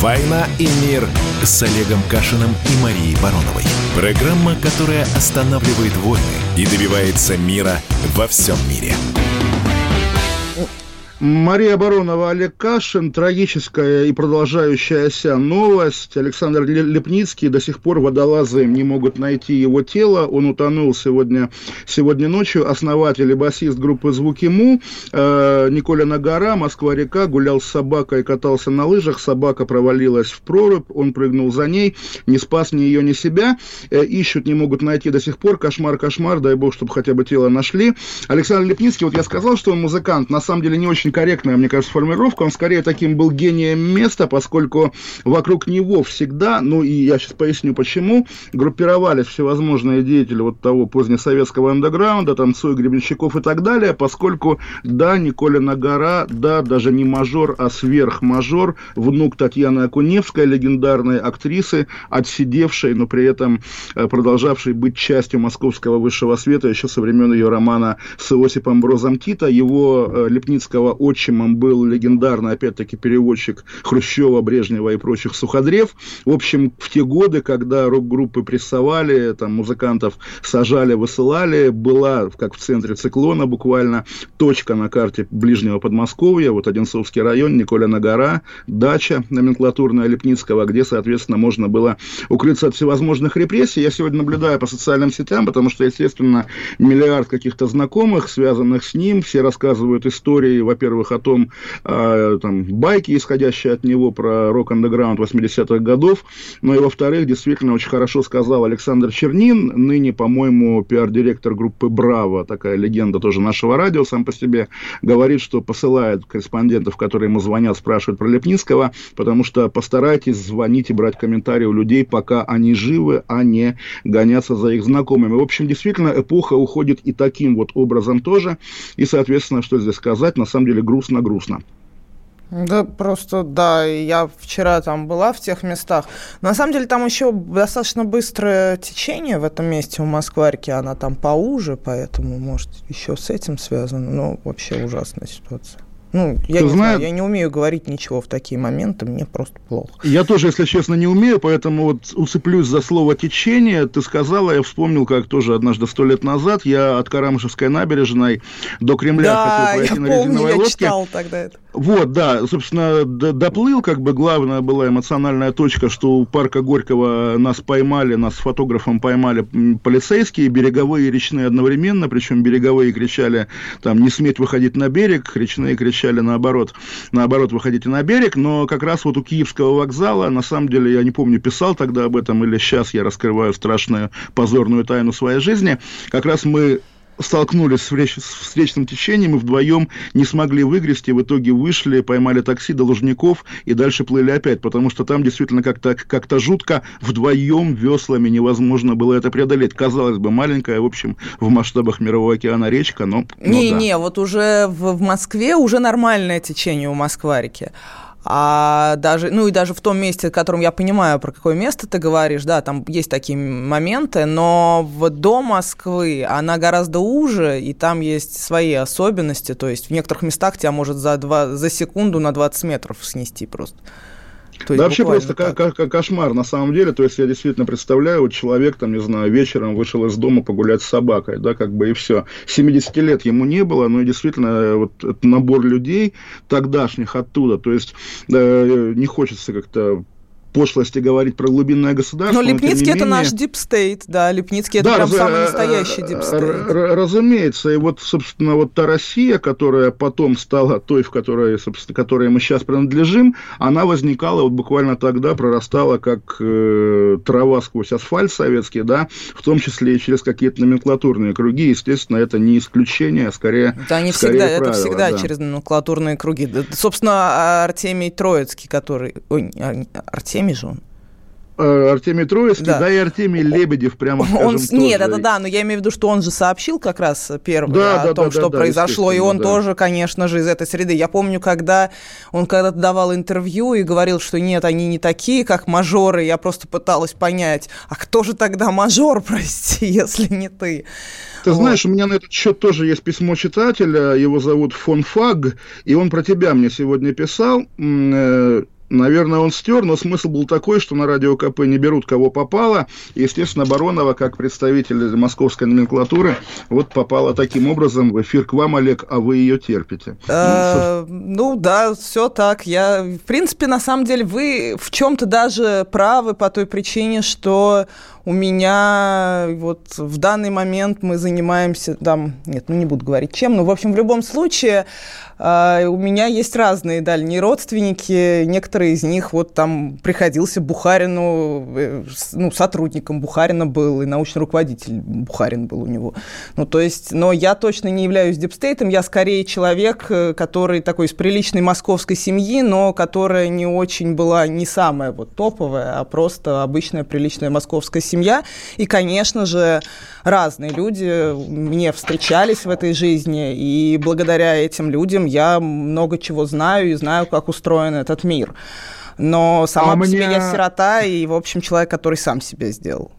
«Война и мир» с Олегом Кашиным и Марией Бароновой. Программа, которая останавливает войны и добивается мира во всем мире. Мария Баронова, Олег Кашин. Трагическая и продолжающаяся новость. Александр Лепницкий. До сих пор водолазы не могут найти его тело. Он утонул сегодня, сегодня ночью. Основатель и басист группы «Звуки Му». Э, Николина гора, Москва-река. Гулял с собакой, катался на лыжах. Собака провалилась в прорубь. Он прыгнул за ней. Не спас ни ее, ни себя. Э, ищут, не могут найти до сих пор. Кошмар, кошмар. Дай бог, чтобы хотя бы тело нашли. Александр Лепницкий, вот я сказал, что он музыкант. На самом деле не очень очень корректная, мне кажется, формулировка. Он скорее таким был гением места, поскольку вокруг него всегда, ну и я сейчас поясню почему, группировались всевозможные деятели вот того позднесоветского андеграунда, там Цой, Гребенщиков и так далее, поскольку, да, Николина гора, да, даже не мажор, а сверхмажор, внук Татьяны Акуневской, легендарной актрисы, отсидевшей, но при этом э, продолжавшей быть частью московского высшего света еще со времен ее романа с Иосипом Брозом Тита, его э, Лепницкого отчимом был легендарный, опять-таки, переводчик Хрущева, Брежнева и прочих суходрев. В общем, в те годы, когда рок-группы прессовали, там, музыкантов сажали, высылали, была, как в центре циклона буквально, точка на карте ближнего Подмосковья, вот Одинцовский район, Николина гора, дача номенклатурная Лепницкого, где, соответственно, можно было укрыться от всевозможных репрессий. Я сегодня наблюдаю по социальным сетям, потому что, естественно, миллиард каких-то знакомых, связанных с ним, все рассказывают истории, во-первых, во-первых, о том, э, там, байки, исходящие от него про рок-андеграунд 80-х годов, но и, во-вторых, действительно очень хорошо сказал Александр Чернин, ныне, по-моему, пиар-директор группы «Браво», такая легенда тоже нашего радио сам по себе, говорит, что посылает корреспондентов, которые ему звонят, спрашивают про Лепнинского, потому что постарайтесь звонить и брать комментарии у людей, пока они живы, а не гоняться за их знакомыми. В общем, действительно, эпоха уходит и таким вот образом тоже. И, соответственно, что здесь сказать, на самом деле грустно-грустно. Да, просто, да, я вчера там была в тех местах. На самом деле там еще достаточно быстрое течение в этом месте у Москварки, она там поуже, поэтому, может, еще с этим связано, но вообще ужасная ситуация. Ну, я Ты не знаю, я не умею говорить ничего в такие моменты, мне просто плохо. Я тоже, если честно, не умею, поэтому вот уцеплюсь за слово течение. Ты сказала, я вспомнил, как тоже однажды сто лет назад я от Карамышевской набережной до Кремля да, хотел пройти я на помню, резиновой я лодке. читал тогда это. Вот, да, собственно, доплыл, как бы главная была эмоциональная точка, что у парка Горького нас поймали, нас с фотографом поймали полицейские, береговые и речные одновременно, причем береговые кричали, там, не сметь выходить на берег, речные кричали обещали наоборот, наоборот, выходите на берег, но как раз вот у Киевского вокзала, на самом деле, я не помню, писал тогда об этом или сейчас я раскрываю страшную позорную тайну своей жизни, как раз мы столкнулись с, встреч, с встречным течением и вдвоем не смогли выгрести, в итоге вышли, поймали такси до Лужников и дальше плыли опять, потому что там действительно как-то как жутко вдвоем веслами невозможно было это преодолеть. Казалось бы, маленькая, в общем, в масштабах Мирового океана речка, но... Не-не, да. вот уже в, в Москве уже нормальное течение у Москва-реки. А даже, ну и даже в том месте, в котором я понимаю, про какое место ты говоришь, да, там есть такие моменты, но в, до Москвы она гораздо уже, и там есть свои особенности, то есть в некоторых местах тебя может за, два, за секунду на 20 метров снести просто. То да вообще просто так. кошмар на самом деле. То есть я действительно представляю, вот человек там, не знаю, вечером вышел из дома погулять с собакой, да, как бы и все. 70 лет ему не было, но действительно вот этот набор людей тогдашних оттуда, то есть э, не хочется как-то пошлости говорить про глубинное государство. Но Лепницкий но, это менее... наш deep state, да, Лепницкий это да, прям раз, самый настоящий deep state. Разумеется, и вот, собственно, вот та Россия, которая потом стала той, в которой, собственно, которой мы сейчас принадлежим, она возникала вот буквально тогда, прорастала как э, трава сквозь асфальт советский, да, в том числе и через какие-то номенклатурные круги, естественно, это не исключение, а скорее Да, не скорее всегда, правило, это всегда да. через номенклатурные круги. Собственно, Артемий Троицкий, который... Ой, Артемий Артемий же он. Э, Артемий Троицкий, да. да, и Артемий Лебедев, прямо скажем, он, тоже. Нет, это да, но я имею в виду, что он же сообщил как раз первый да, о да, том, да, что да, произошло, и он да. тоже, конечно же, из этой среды. Я помню, когда он когда-то давал интервью и говорил, что нет, они не такие, как мажоры, я просто пыталась понять, а кто же тогда мажор, (laughs) прости, если не ты? Ты вот. знаешь, у меня на этот счет тоже есть письмо читателя, его зовут Фон Фаг, и он про тебя мне сегодня писал, э, Наверное, он стер, но смысл был такой, что на радио КП не берут кого попало. И, естественно, Баронова, как представитель московской номенклатуры, вот попала таким образом в эфир к вам, Олег, а вы ее терпите. Э, ну, да, все так. Я, в принципе, на самом деле, вы в чем-то даже правы по той причине, что у меня вот в данный момент мы занимаемся там, нет, ну не буду говорить чем, но в общем в любом случае э, у меня есть разные дальние родственники, некоторые из них вот там приходился Бухарину, э, ну сотрудником Бухарина был и научный руководитель Бухарин был у него. Ну то есть, но я точно не являюсь дипстейтом, я скорее человек, э, который такой из приличной московской семьи, но которая не очень была не самая вот топовая, а просто обычная приличная московская семья. И, конечно же, разные люди мне встречались в этой жизни, и благодаря этим людям я много чего знаю и знаю, как устроен этот мир. Но сама а по мне... себе я сирота и, в общем, человек, который сам себе сделал.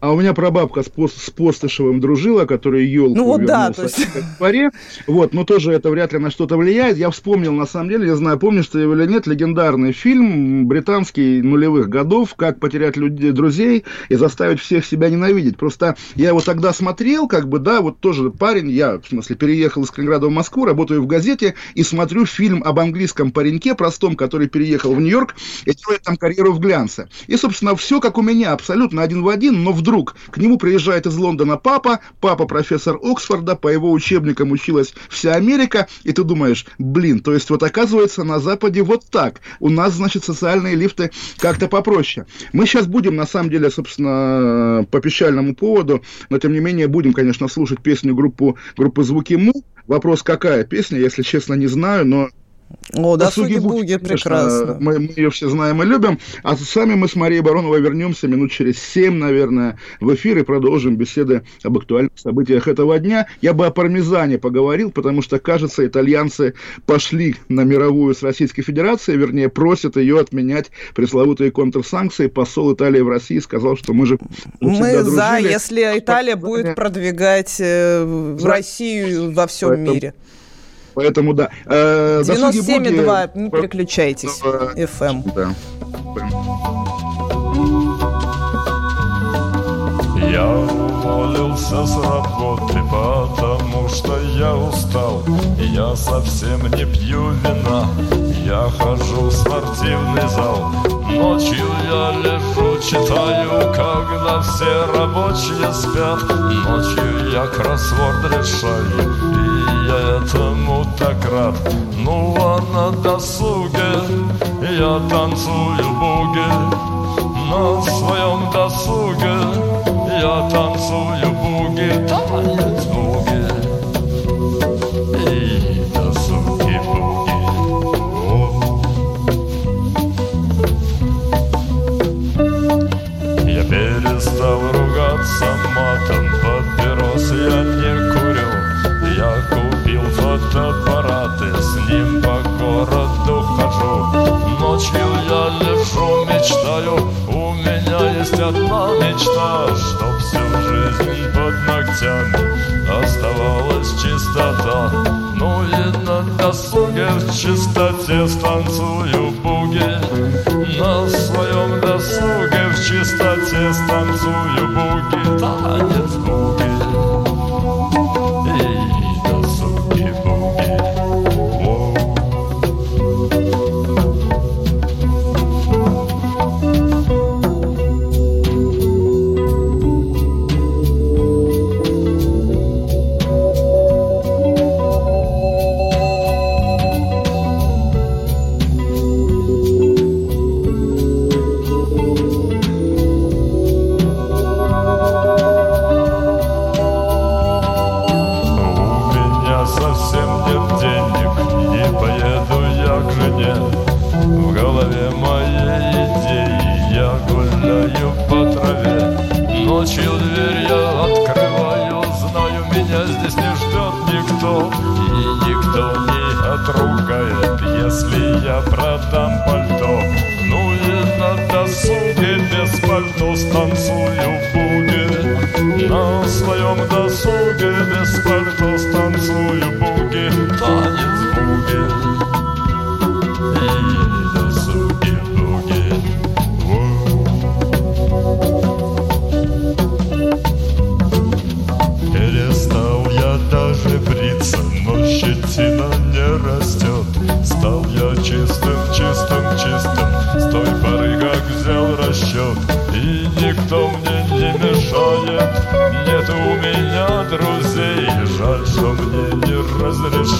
А у меня прабабка с, пост, с Постышевым дружила, который елку ну, вот да, то есть... в дворе. Вот, но тоже это вряд ли на что-то влияет. Я вспомнил, на самом деле, я знаю, помнишь ты или нет, легендарный фильм британский нулевых годов «Как потерять людей, друзей и заставить всех себя ненавидеть». Просто я его тогда смотрел, как бы, да, вот тоже парень, я, в смысле, переехал из Калининграда в Москву, работаю в газете и смотрю фильм об английском пареньке простом, который переехал в Нью-Йорк и делает там карьеру в глянце. И, собственно, все как у меня, абсолютно один в один, но в вдруг к нему приезжает из Лондона папа, папа профессор Оксфорда, по его учебникам училась вся Америка, и ты думаешь, блин, то есть вот оказывается на Западе вот так. У нас, значит, социальные лифты как-то попроще. Мы сейчас будем, на самом деле, собственно, по печальному поводу, но тем не менее будем, конечно, слушать песню группу, группы «Звуки Му». Вопрос, какая песня, если честно, не знаю, но о, да, суги-буги, прекрасно. Мы, мы ее все знаем и любим. А сами мы с Марией Бароновой вернемся минут через семь, наверное, в эфир и продолжим беседы об актуальных событиях этого дня. Я бы о пармезане поговорил, потому что, кажется, итальянцы пошли на мировую с Российской Федерацией, вернее, просят ее отменять пресловутые контрсанкции. Посол Италии в России сказал, что мы же Мы за, если Италия будет продвигать э, Россию во всем Поэтому... мире. Поэтому да. Э, 97,2, не переключайтесь. FM. Да. Я уволился с работы, потому что я устал Я совсем не пью вина, я хожу в спортивный зал Ночью я лежу, читаю, когда все рабочие спят Ночью я кроссворд решаю, этому так рад. Ну а на досуге я танцую буги На своем досуге я танцую буги, танец буги И досуги буги Я перестал ругаться матом, Ночью я лежу, мечтаю, у меня есть одна мечта Чтоб всю жизнь под ногтями оставалась чистота Ну и на досуге в чистоте станцую буги На своем досуге в чистоте станцую буги Танец буги На своем досуге без пальто станцую буги, танец буги.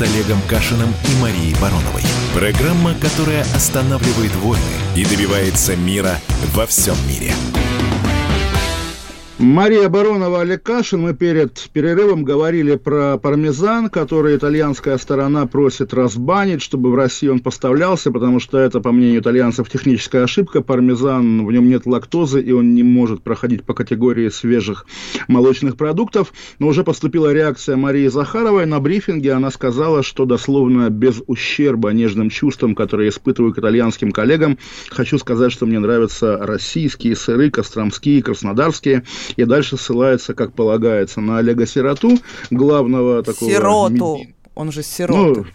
Олегом Кашиным и Марией Бароновой. Программа, которая останавливает войны и добивается мира во всем мире. Мария Баронова, Олег Кашин. Мы перед перерывом говорили про пармезан, который итальянская сторона просит разбанить, чтобы в России он поставлялся, потому что это, по мнению итальянцев, техническая ошибка. Пармезан, в нем нет лактозы, и он не может проходить по категории свежих молочных продуктов. Но уже поступила реакция Марии Захаровой на брифинге. Она сказала, что дословно без ущерба нежным чувствам, которые испытываю к итальянским коллегам, хочу сказать, что мне нравятся российские сыры, костромские, краснодарские – и дальше ссылается, как полагается, на Олега Сироту, главного такого... Сироту, он же сирота. Ну,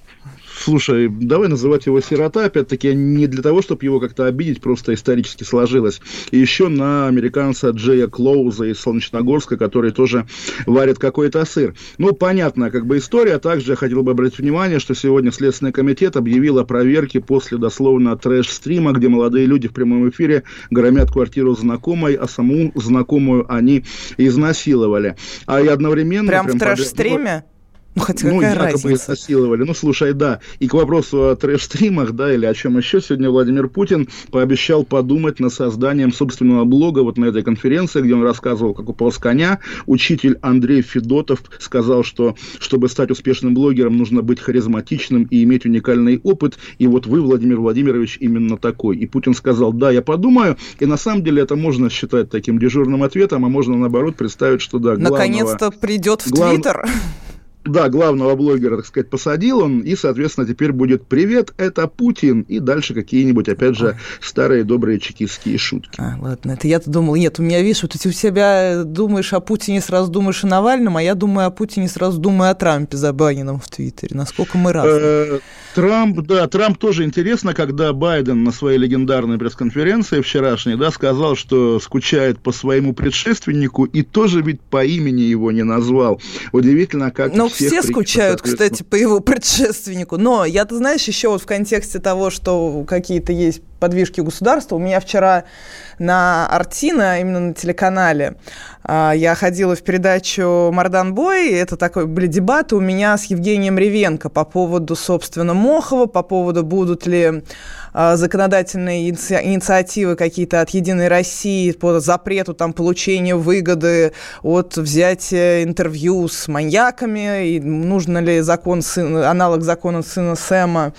Слушай, давай называть его сирота, опять-таки, не для того, чтобы его как-то обидеть, просто исторически сложилось. И еще на американца Джея Клоуза из Солнечногорска, который тоже варит какой-то сыр. Ну, понятно, как бы история. Также я хотел бы обратить внимание, что сегодня Следственный комитет объявил о проверке после дословно трэш-стрима, где молодые люди в прямом эфире громят квартиру знакомой, а саму знакомую они изнасиловали. А и одновременно... Прям, прям в трэш-стриме? Ну, хотя ну, какая якобы разница? изнасиловали. Ну, слушай, да. И к вопросу о трэш-стримах, да, или о чем еще, сегодня Владимир Путин пообещал подумать над созданием собственного блога вот на этой конференции, где он рассказывал, как упал с коня. Учитель Андрей Федотов сказал, что чтобы стать успешным блогером, нужно быть харизматичным и иметь уникальный опыт. И вот вы, Владимир Владимирович, именно такой. И Путин сказал, да, я подумаю. И на самом деле это можно считать таким дежурным ответом, а можно, наоборот, представить, что да, главного... Наконец-то придет в глав... Твиттер да, главного блогера, так сказать, посадил он, и, соответственно, теперь будет «Привет, это Путин», и дальше какие-нибудь, опять же, старые добрые чекистские шутки. А, ладно, это я-то думал, нет, у меня, видишь, вот ты у себя думаешь о Путине, сразу думаешь о Навальном, а я думаю о Путине, сразу думаю о Трампе забаненном в Твиттере. Насколько мы разные. Трамп, да, Трамп тоже интересно, когда Байден на своей легендарной пресс-конференции вчерашней, да, сказал, что скучает по своему предшественнику, и тоже ведь по имени его не назвал. Удивительно, как... Ну, все скучают, кстати, по его предшественнику. Но я, ты знаешь, еще вот в контексте того, что какие-то есть подвижки государства. У меня вчера на Артина, именно на телеканале, а, я ходила в передачу «Мардан Бой», это такой были дебаты у меня с Евгением Ревенко по поводу, собственно, Мохова, по поводу, будут ли законодательные инициативы какие-то от «Единой России» по запрету там, получения выгоды от взятия интервью с маньяками, и нужно ли закон, аналог закона сына Сэма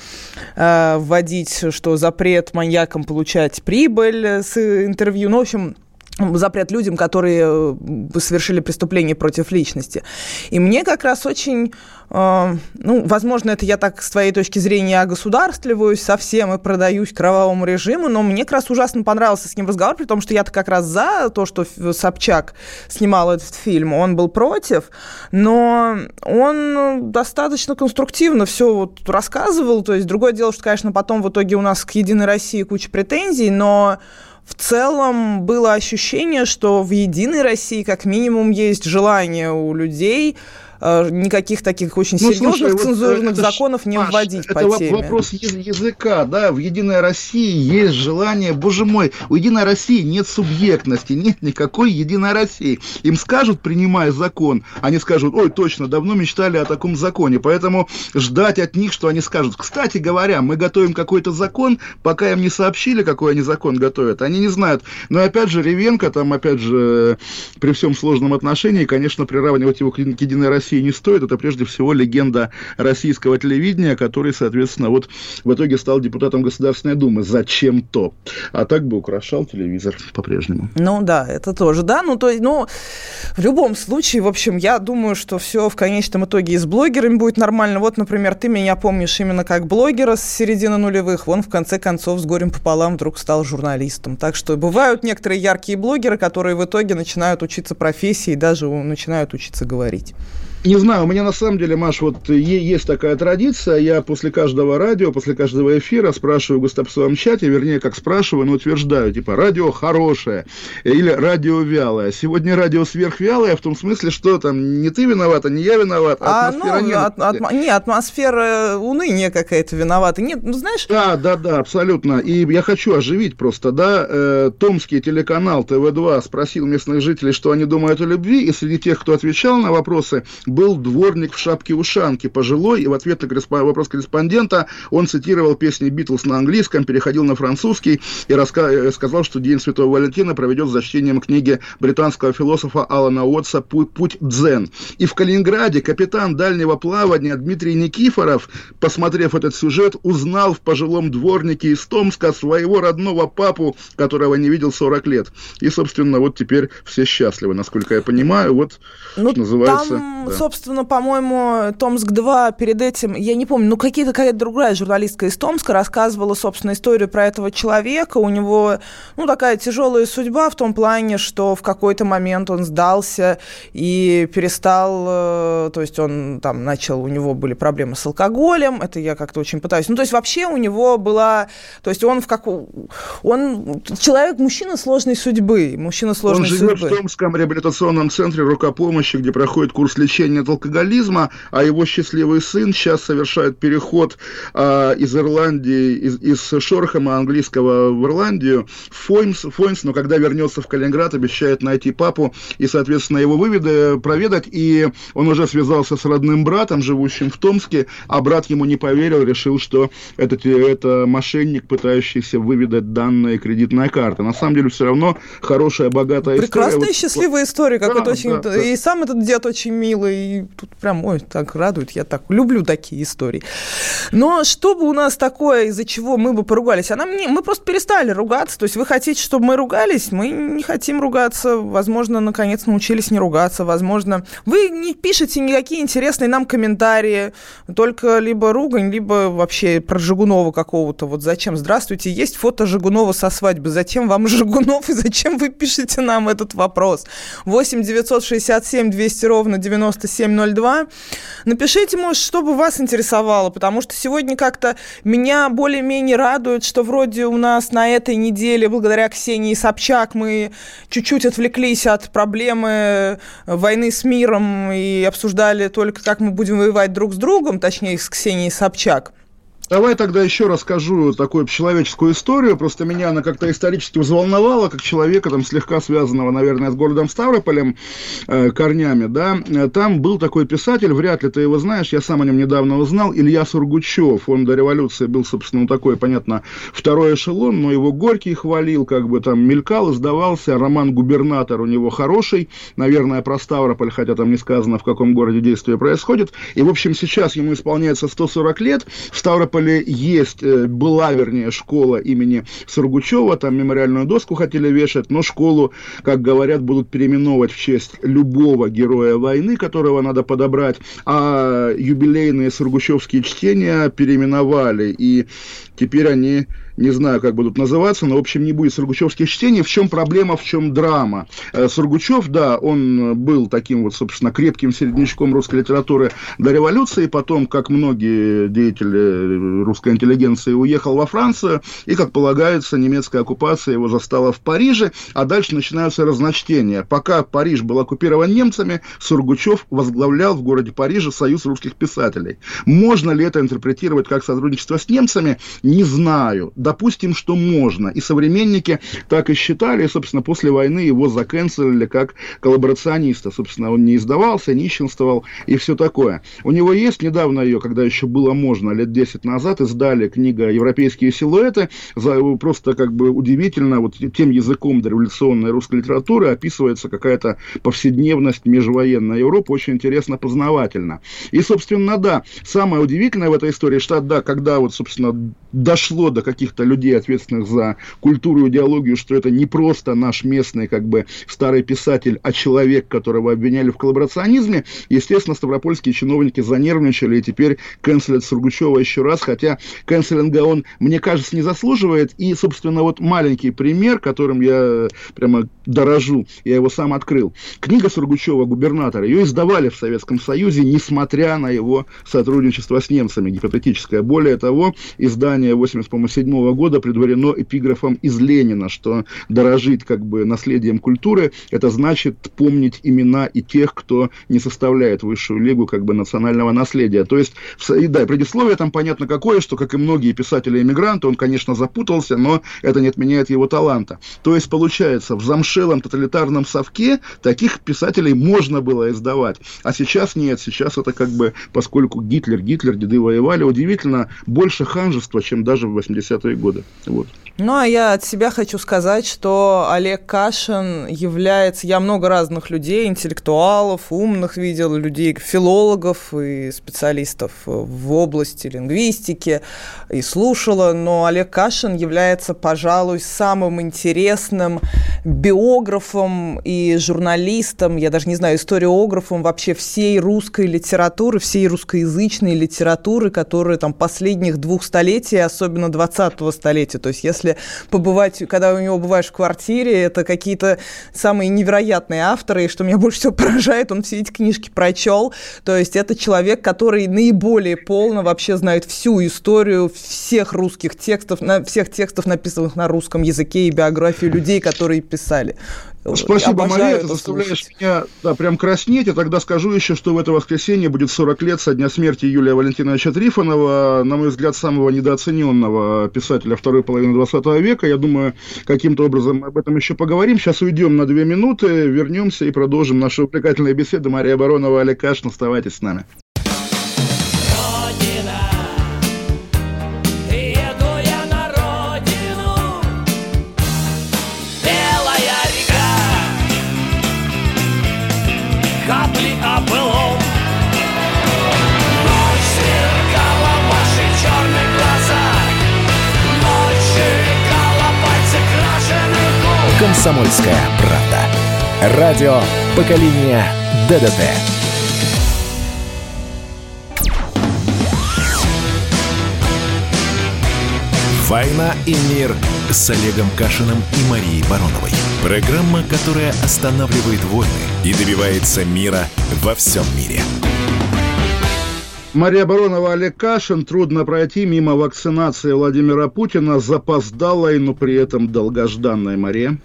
э, вводить, что запрет маньякам получать прибыль с интервью. Ну, в общем, запрет людям, которые э, совершили преступление против личности. И мне как раз очень, ну, возможно, это я так с твоей точки зрения огосударствливаюсь совсем и продаюсь кровавому режиму, но мне как раз ужасно понравился с ним разговор, при том, что я-то как раз за то, что Собчак снимал этот фильм, он был против, но он достаточно конструктивно все вот рассказывал, то есть другое дело, что, конечно, потом в итоге у нас к «Единой России» куча претензий, но в целом было ощущение, что в «Единой России» как минимум есть желание у людей никаких таких очень ну, серьезных слушай, цензурных вот законов не Маш, вводить это по теме. вопрос языка, да, в «Единой России» есть желание, боже мой, у «Единой России» нет субъектности, нет никакой «Единой России». Им скажут, принимая закон, они скажут, ой, точно, давно мечтали о таком законе, поэтому ждать от них, что они скажут. Кстати говоря, мы готовим какой-то закон, пока им не сообщили, какой они закон готовят, они не знают. Но опять же, Ревенко, там, опять же, при всем сложном отношении, конечно, приравнивать его к «Единой России» России не стоит. Это прежде всего легенда российского телевидения, который, соответственно, вот в итоге стал депутатом Государственной Думы. Зачем-то. А так бы украшал телевизор по-прежнему. Ну да, это тоже, да. Ну, то есть, ну, в любом случае, в общем, я думаю, что все в конечном итоге и с блогерами будет нормально. Вот, например, ты меня помнишь именно как блогера с середины нулевых. Он, в конце концов, с горем пополам вдруг стал журналистом. Так что бывают некоторые яркие блогеры, которые в итоге начинают учиться профессии и даже начинают учиться говорить. Не знаю, у меня на самом деле, Маш, вот есть такая традиция, я после каждого радио, после каждого эфира спрашиваю в гостопсовом чате, вернее, как спрашиваю, но утверждаю, типа, радио хорошее или радио вялое. Сегодня радио сверхвялое в том смысле, что там не ты виновата, не я виноват, а атмосфера ну, не... От, от, не, атмосфера уныния какая-то виновата. Нет, ну знаешь... Да, да, да, абсолютно. И я хочу оживить просто, да, э, томский телеканал ТВ-2 спросил местных жителей, что они думают о любви, и среди тех, кто отвечал на вопросы, был дворник в шапке-ушанке, пожилой, и в ответ на вопрос корреспондента он цитировал песни Битлз на английском, переходил на французский и раска- э, сказал, что День Святого Валентина проведет за чтением книги британского философа Алана Уотса «Путь дзен». И в Калининграде капитан дальнего плавания Дмитрий Никифоров, посмотрев этот сюжет, узнал в пожилом дворнике из Томска своего родного папу, которого не видел 40 лет. И, собственно, вот теперь все счастливы, насколько я понимаю. Вот, ну, называется... Там, да собственно, по-моему, Томск-2 перед этим, я не помню, ну, какие-то какая-то другая журналистка из Томска рассказывала, собственно, историю про этого человека. У него, ну, такая тяжелая судьба в том плане, что в какой-то момент он сдался и перестал, э, то есть он там начал, у него были проблемы с алкоголем, это я как-то очень пытаюсь. Ну, то есть вообще у него была, то есть он в как... Он человек, мужчина сложной судьбы, мужчина сложной судьбы. Он живет в Томском реабилитационном центре рукопомощи, где проходит курс лечения от алкоголизма, а его счастливый сын сейчас совершает переход э, из Ирландии, из, из Шорхема английского в Ирландию, в Фойнс, Фойнс, но когда вернется в Калининград, обещает найти папу и, соответственно, его выведы, проведать, и он уже связался с родным братом, живущим в Томске, а брат ему не поверил, решил, что это, это мошенник, пытающийся выведать данные кредитной карты. На самом деле, все равно хорошая, богатая Прекрасная, история. Прекрасная, счастливая история, как да, это очень... Да, да. И сам этот дед очень милый, тут прям, ой, так радует, я так люблю такие истории. Но что бы у нас такое, из-за чего мы бы поругались? Она мне, мы просто перестали ругаться, то есть вы хотите, чтобы мы ругались, мы не хотим ругаться, возможно, наконец научились не ругаться, возможно, вы не пишете никакие интересные нам комментарии, только либо ругань, либо вообще про Жигунова какого-то, вот зачем, здравствуйте, есть фото Жигунова со свадьбы, зачем вам Жигунов и зачем вы пишете нам этот вопрос? 8 967 200 ровно 9702. Напишите, может, что бы вас интересовало, потому что сегодня как-то меня более-менее радует, что вроде у нас на этой неделе, благодаря Ксении Собчак, мы чуть-чуть отвлеклись от проблемы войны с миром и обсуждали только, как мы будем воевать друг с другом, точнее, с Ксенией Собчак. Давай тогда еще расскажу такую человеческую историю. Просто меня она как-то исторически взволновала, как человека, там, слегка связанного, наверное, с городом Ставрополем э, корнями, да. Там был такой писатель, вряд ли ты его знаешь, я сам о нем недавно узнал, Илья Сургучев. Он до революции был, собственно, такой, понятно, второй эшелон, но его Горький хвалил, как бы там мелькал, издавался. Роман «Губернатор» у него хороший, наверное, про Ставрополь, хотя там не сказано, в каком городе действие происходит. И, в общем, сейчас ему исполняется 140 лет. В Ставрополе Ставрополе есть, э, была, вернее, школа имени Сургучева, там мемориальную доску хотели вешать, но школу, как говорят, будут переименовывать в честь любого героя войны, которого надо подобрать, а юбилейные сургучевские чтения переименовали, и теперь они не знаю, как будут называться, но, в общем, не будет сургучевских чтений. В чем проблема, в чем драма? Э, Сургучев, да, он был таким вот, собственно, крепким середнячком русской литературы до революции, потом, как многие деятели русской интеллигенции, уехал во Францию, и, как полагается, немецкая оккупация его застала в Париже, а дальше начинаются разночтения. Пока Париж был оккупирован немцами, Сургучев возглавлял в городе Париже Союз русских писателей. Можно ли это интерпретировать как сотрудничество с немцами? Не знаю допустим, что можно. И современники так и считали, и, собственно, после войны его заканцелили как коллаборациониста. Собственно, он не издавался, нищенствовал и все такое. У него есть недавно ее, когда еще было можно, лет 10 назад, издали книга «Европейские силуэты». За, просто как бы удивительно, вот тем языком дореволюционной русской литературы описывается какая-то повседневность межвоенной Европы, очень интересно, познавательно. И, собственно, да, самое удивительное в этой истории, что, да, когда вот, собственно, дошло до каких каких-то людей, ответственных за культуру и идеологию, что это не просто наш местный, как бы, старый писатель, а человек, которого обвиняли в коллаборационизме, естественно, ставропольские чиновники занервничали и теперь канцелят Сургучева еще раз, хотя канцелинга он, мне кажется, не заслуживает. И, собственно, вот маленький пример, которым я прямо дорожу, я его сам открыл. Книга Сургучева «Губернатор», ее издавали в Советском Союзе, несмотря на его сотрудничество с немцами, гипотетическое. Более того, издание 87 1977 года предварено эпиграфом из Ленина, что дорожить как бы наследием культуры, это значит помнить имена и тех, кто не составляет высшую лигу как бы национального наследия. То есть, и, да, предисловие там понятно какое, что, как и многие писатели-эмигранты, он, конечно, запутался, но это не отменяет его таланта. То есть, получается, в замшелом тоталитарном совке таких писателей можно было издавать, а сейчас нет, сейчас это как бы, поскольку Гитлер, Гитлер, деды воевали, удивительно, больше ханжества, чем даже в 80 20 годы. Вот. Ну, а я от себя хочу сказать, что Олег Кашин является... Я много разных людей, интеллектуалов, умных видел, людей, филологов и специалистов в области лингвистики и слушала, но Олег Кашин является, пожалуй, самым интересным биографом и журналистом, я даже не знаю, историографом вообще всей русской литературы, всей русскоязычной литературы, которая там последних двух столетий, особенно 20-го столетия. То есть если побывать, когда у него бываешь в квартире, это какие-то самые невероятные авторы, и что меня больше всего поражает, он все эти книжки прочел. То есть это человек, который наиболее полно вообще знает всю историю всех русских текстов, на, всех текстов, написанных на русском языке и биографию людей, которые писали. Спасибо, Мария, ты заставляешь слушать. меня да, прям краснеть. Я тогда скажу еще, что в это воскресенье будет 40 лет со дня смерти Юлия Валентиновича Трифонова, на мой взгляд, самого недооцененного писателя второй половины 20 века. Я думаю, каким-то образом мы об этом еще поговорим. Сейчас уйдем на две минуты, вернемся и продолжим нашу увлекательную беседу. Мария Баронова, Олег Кашин, оставайтесь с нами. «Комсомольская правда». Радио поколения ДДТ». «Война и мир» с Олегом Кашиным и Марией Бароновой. Программа, которая останавливает войны и добивается мира во всем мире. Мария Баронова, Олег Кашин. Трудно пройти мимо вакцинации Владимира Путина, запоздалой, но при этом долгожданной, Мария.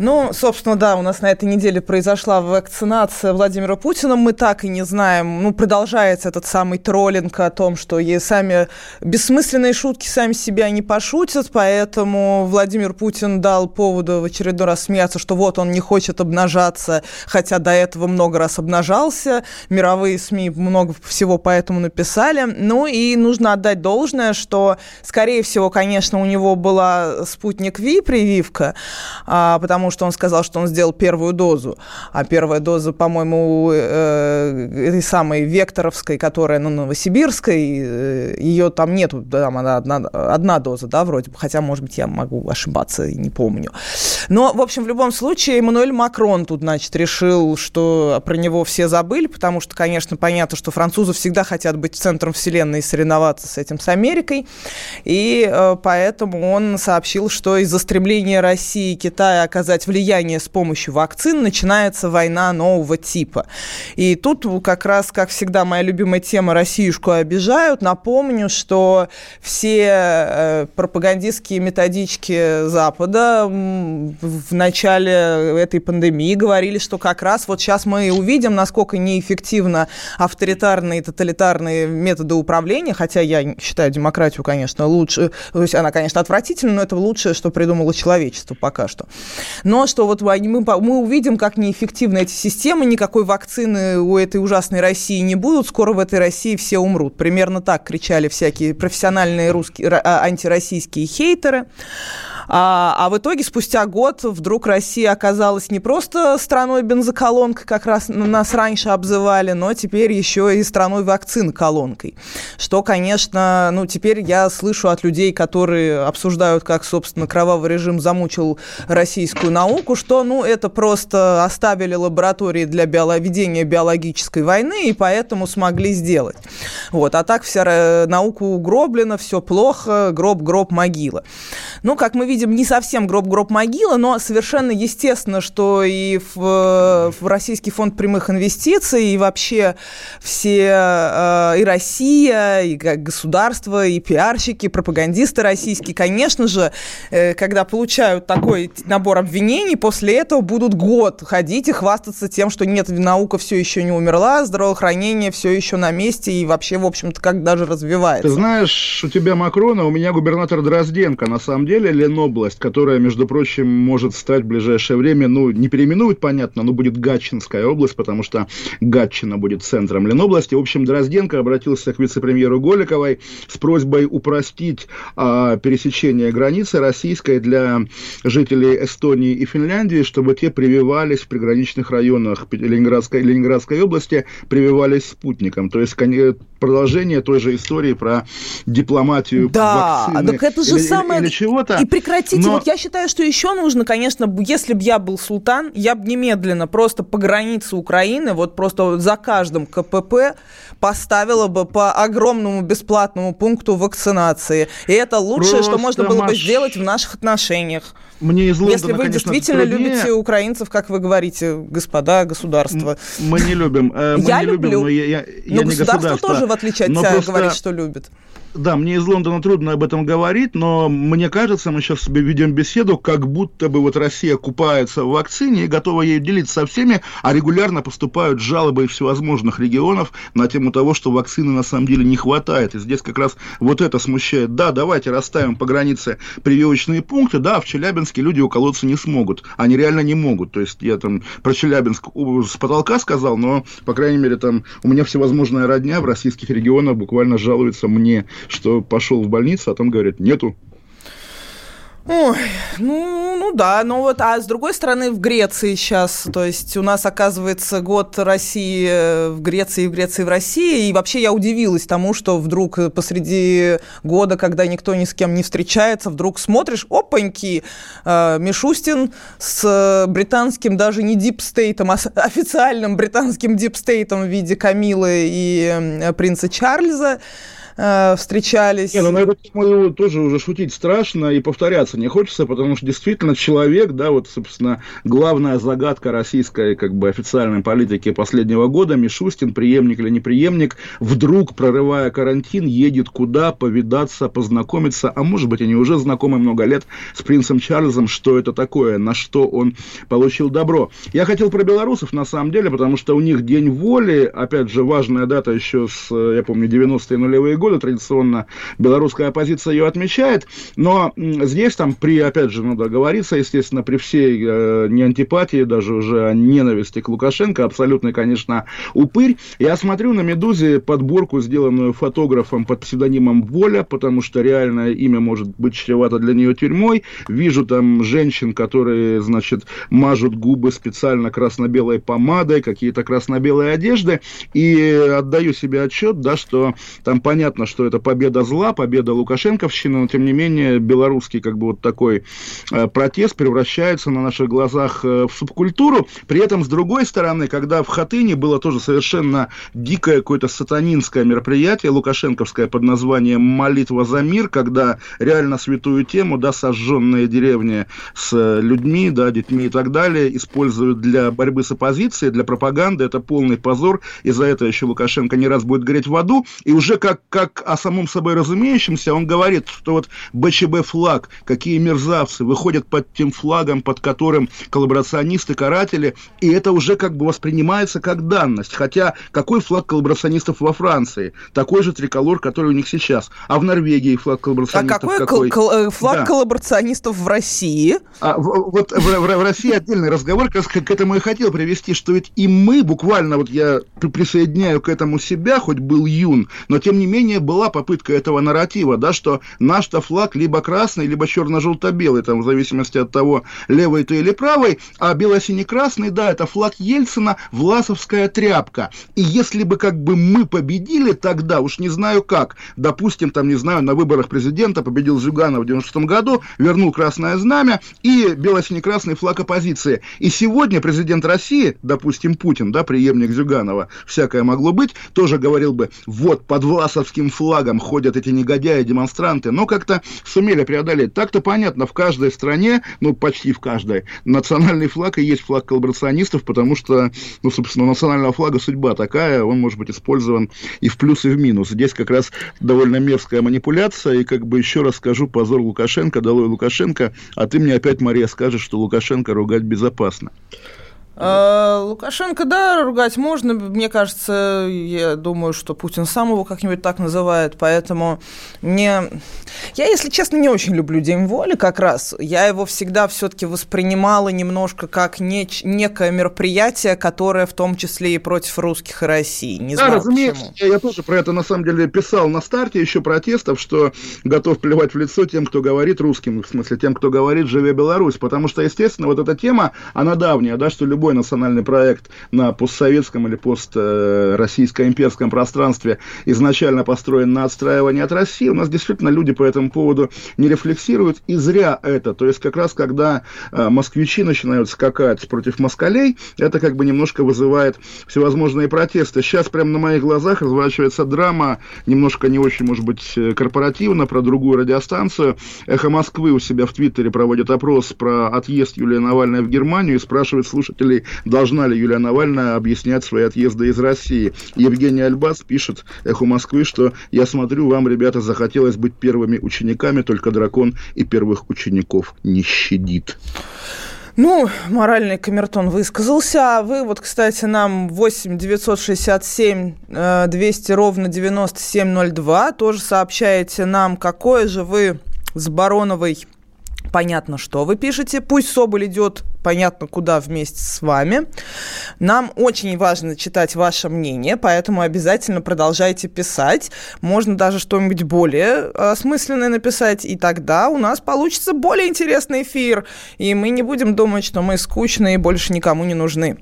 Ну, собственно, да, у нас на этой неделе произошла вакцинация Владимира Путина. Мы так и не знаем, ну, продолжается этот самый троллинг о том, что и сами бессмысленные шутки сами себя не пошутят, поэтому Владимир Путин дал поводу в очередной раз смеяться, что вот он не хочет обнажаться, хотя до этого много раз обнажался. Мировые СМИ много всего по этому написали. Ну и нужно отдать должное, что, скорее всего, конечно, у него была спутник Ви прививка, а, потому потому что он сказал, что он сделал первую дозу. А первая доза, по-моему, э, этой самой Векторовской, которая на Новосибирской, э, ее там нету, там она одна, одна доза, да, вроде бы, хотя, может быть, я могу ошибаться и не помню. Но, в общем, в любом случае, Эммануэль Макрон тут, значит, решил, что про него все забыли, потому что, конечно, понятно, что французы всегда хотят быть центром вселенной и соревноваться с этим, с Америкой, и э, поэтому он сообщил, что из-за стремления России и Китая оказать оказать влияние с помощью вакцин, начинается война нового типа. И тут как раз, как всегда, моя любимая тема «Россиюшку обижают». Напомню, что все э, пропагандистские методички Запада в начале этой пандемии говорили, что как раз вот сейчас мы увидим, насколько неэффективно авторитарные и тоталитарные методы управления, хотя я считаю демократию, конечно, лучше, то есть она, конечно, отвратительна, но это лучшее, что придумало человечество пока что. Но что вот мы, мы увидим, как неэффективны эти системы, никакой вакцины у этой ужасной России не будут, скоро в этой России все умрут. Примерно так кричали всякие профессиональные русские, а, антироссийские хейтеры. А, а в итоге спустя год вдруг Россия оказалась не просто страной бензоколонкой, как раз нас раньше обзывали, но теперь еще и страной вакцин колонкой. Что, конечно, ну теперь я слышу от людей, которые обсуждают, как, собственно, кровавый режим замучил российскую науку, что, ну, это просто оставили лаборатории для биоло- ведения биологической войны и поэтому смогли сделать. Вот. А так вся наука угроблена, все плохо, гроб, гроб, могила. Ну, как мы видим, видим не совсем гроб-гроб могила, но совершенно естественно, что и в, в Российский фонд прямых инвестиций, и вообще все, э, и Россия, и государство, и пиарщики, и пропагандисты российские, конечно же, э, когда получают такой набор обвинений, после этого будут год ходить и хвастаться тем, что нет, наука все еще не умерла, здравоохранение все еще на месте и вообще, в общем-то, как даже развивается. Ты знаешь, у тебя Макрона, у меня губернатор Дрозденко, на самом деле, Лено Ленобласть, которая, между прочим, может стать в ближайшее время, ну, не переименуют, понятно, но будет Гатчинская область, потому что Гатчина будет центром Ленобласти. В общем, Дрозденко обратился к вице-премьеру Голиковой с просьбой упростить а, пересечение границы российской для жителей Эстонии и Финляндии, чтобы те прививались в приграничных районах Ленинградской, Ленинградской области, прививались спутником. То есть продолжение той же истории про дипломатию да, вакцины. так это же или, самое... Или, чего-то. И прекратите. Но... Вот я считаю, что еще нужно, конечно, если бы я был султан, я бы немедленно просто по границе Украины, вот просто за каждым КПП поставила бы по огромному бесплатному пункту вакцинации. И это лучшее, просто что можно было маш... бы сделать в наших отношениях. Мне из Лондона, Если вы конечно, действительно труднее. любите украинцев, как вы говорите, господа государства. Мы не любим. Э, мы я не люблю. Любим, но я, я, но я государство тоже, в отличие от тебя, просто... говорит, что любит. Да, мне из Лондона трудно об этом говорить, но мне кажется, мы сейчас ведем беседу, как будто бы вот Россия купается в вакцине и готова ей делиться со всеми, а регулярно поступают жалобы из всевозможных регионов на тему того, что вакцины на самом деле не хватает. И здесь как раз вот это смущает. Да, давайте расставим по границе прививочные пункты, да, в Челябинске люди уколоться не смогут. Они реально не могут. То есть я там про Челябинск с потолка сказал, но, по крайней мере, там у меня всевозможная родня в российских регионах буквально жалуется мне что пошел в больницу, а там говорят, нету. Ой, ну, ну да, но вот, а с другой стороны, в Греции сейчас, то есть у нас, оказывается, год России в Греции, в Греции, в России, и вообще я удивилась тому, что вдруг посреди года, когда никто ни с кем не встречается, вдруг смотришь, опаньки, э, Мишустин с британским даже не дипстейтом, а (laughs) официальным британским дипстейтом в виде Камилы и принца Чарльза, э, встречались. Не, ну на эту тему тоже уже шутить страшно и повторяться не хочется, потому что действительно человек, да, вот, собственно, главная загадка российской, как бы, официальной политики последнего года, Мишустин, преемник или не преемник, вдруг, прорывая карантин, едет куда, повидаться, познакомиться, а может быть, они уже знакомы много лет с принцем Чарльзом, что это такое, на что он получил добро. Я хотел про белорусов, на самом деле, потому что у них День воли, опять же, важная дата еще с, я помню, 90-е нулевые годы, традиционно белорусская оппозиция ее отмечает, но здесь там при, опять же, надо говориться, естественно, при всей э, не антипатии, даже уже ненависти к Лукашенко, абсолютный, конечно, упырь. Я смотрю на «Медузе» подборку, сделанную фотографом под псевдонимом Воля, потому что реальное имя может быть чревато для нее тюрьмой. Вижу там женщин, которые, значит, мажут губы специально красно-белой помадой, какие-то красно-белые одежды, и отдаю себе отчет, да, что там понятно, что это победа зла, победа Лукашенковщины, но тем не менее белорусский как бы вот такой э, протест превращается на наших глазах э, в субкультуру. При этом, с другой стороны, когда в Хатыне было тоже совершенно дикое какое-то сатанинское мероприятие, лукашенковское под названием «Молитва за мир», когда реально святую тему, да, сожженные деревни с людьми, да, детьми и так далее, используют для борьбы с оппозицией, для пропаганды, это полный позор, и за это еще Лукашенко не раз будет гореть в аду, и уже как, как о самом собой разумеющемся, он говорит, что вот БЧБ флаг, какие мерзавцы выходят под тем флагом, под которым коллаборационисты, каратели, и это уже как бы воспринимается как данность. Хотя какой флаг коллаборационистов во Франции? Такой же триколор, который у них сейчас. А в Норвегии флаг коллаборационистов а какой? какой? Кол- кол- флаг да. коллаборационистов в России? А, в, вот в, в, в России отдельный разговор, как раз к этому и хотел привести, что ведь и мы буквально, вот я присоединяю к этому себя, хоть был юн, но тем не менее была попытка этого нарратива, да, что наш-то флаг либо красный, либо черно-желто-белый, там, в зависимости от того, левый ты или правый, а бело-синий-красный, да, это флаг Ельцина, власовская тряпка. И если бы как бы мы победили тогда, уж не знаю как, допустим, там, не знаю, на выборах президента победил Зюганов в 96 году, вернул красное знамя и бело-синий-красный флаг оппозиции. И сегодня президент России, допустим, Путин, да, преемник Зюганова, всякое могло быть, тоже говорил бы, вот, под власовским флагом ходят эти негодяи-демонстранты, но как-то сумели преодолеть. Так-то понятно, в каждой стране, ну, почти в каждой, национальный флаг и есть флаг коллаборационистов, потому что, ну, собственно, национального флага судьба такая, он может быть использован и в плюс, и в минус. Здесь как раз довольно мерзкая манипуляция, и как бы еще раз скажу, позор Лукашенко, долой Лукашенко, а ты мне опять, Мария, скажешь, что Лукашенко ругать безопасно. Э, Лукашенко, да, ругать можно. Мне кажется, я думаю, что Путин сам его как-нибудь так называет, поэтому мне... Я, если честно, не очень люблю День воли как раз. Я его всегда все-таки воспринимала немножко как не... некое мероприятие, которое в том числе и против русских и России. Не да, знаю, разумеется. почему. Я тоже про это на самом деле писал на старте еще протестов, что готов плевать в лицо тем, кто говорит русским, в смысле тем, кто говорит «Живе Беларусь», потому что, естественно, вот эта тема, она давняя, да, что любой национальный проект на постсоветском или построссийско-имперском пространстве изначально построен на отстраивании от России. У нас действительно люди по этому поводу не рефлексируют, и зря это. То есть как раз когда э, москвичи начинают скакать против москалей, это как бы немножко вызывает всевозможные протесты. Сейчас прямо на моих глазах разворачивается драма, немножко не очень, может быть, э, корпоративно, про другую радиостанцию. «Эхо Москвы» у себя в Твиттере проводит опрос про отъезд Юлии Навальной в Германию и спрашивает слушателей, должна ли Юлия Навальная объяснять свои отъезды из России. Евгений Альбас пишет «Эхо Москвы», что «Я смотрю, вам, ребята, захотелось быть первыми учениками, только дракон и первых учеников не щадит». Ну, моральный камертон высказался. А вы вот, кстати, нам 8 967 э, 200 ровно 9702 тоже сообщаете нам, какое же вы с Бароновой понятно, что вы пишете. Пусть Соболь идет понятно куда вместе с вами. Нам очень важно читать ваше мнение, поэтому обязательно продолжайте писать. Можно даже что-нибудь более осмысленное написать, и тогда у нас получится более интересный эфир, и мы не будем думать, что мы скучные и больше никому не нужны.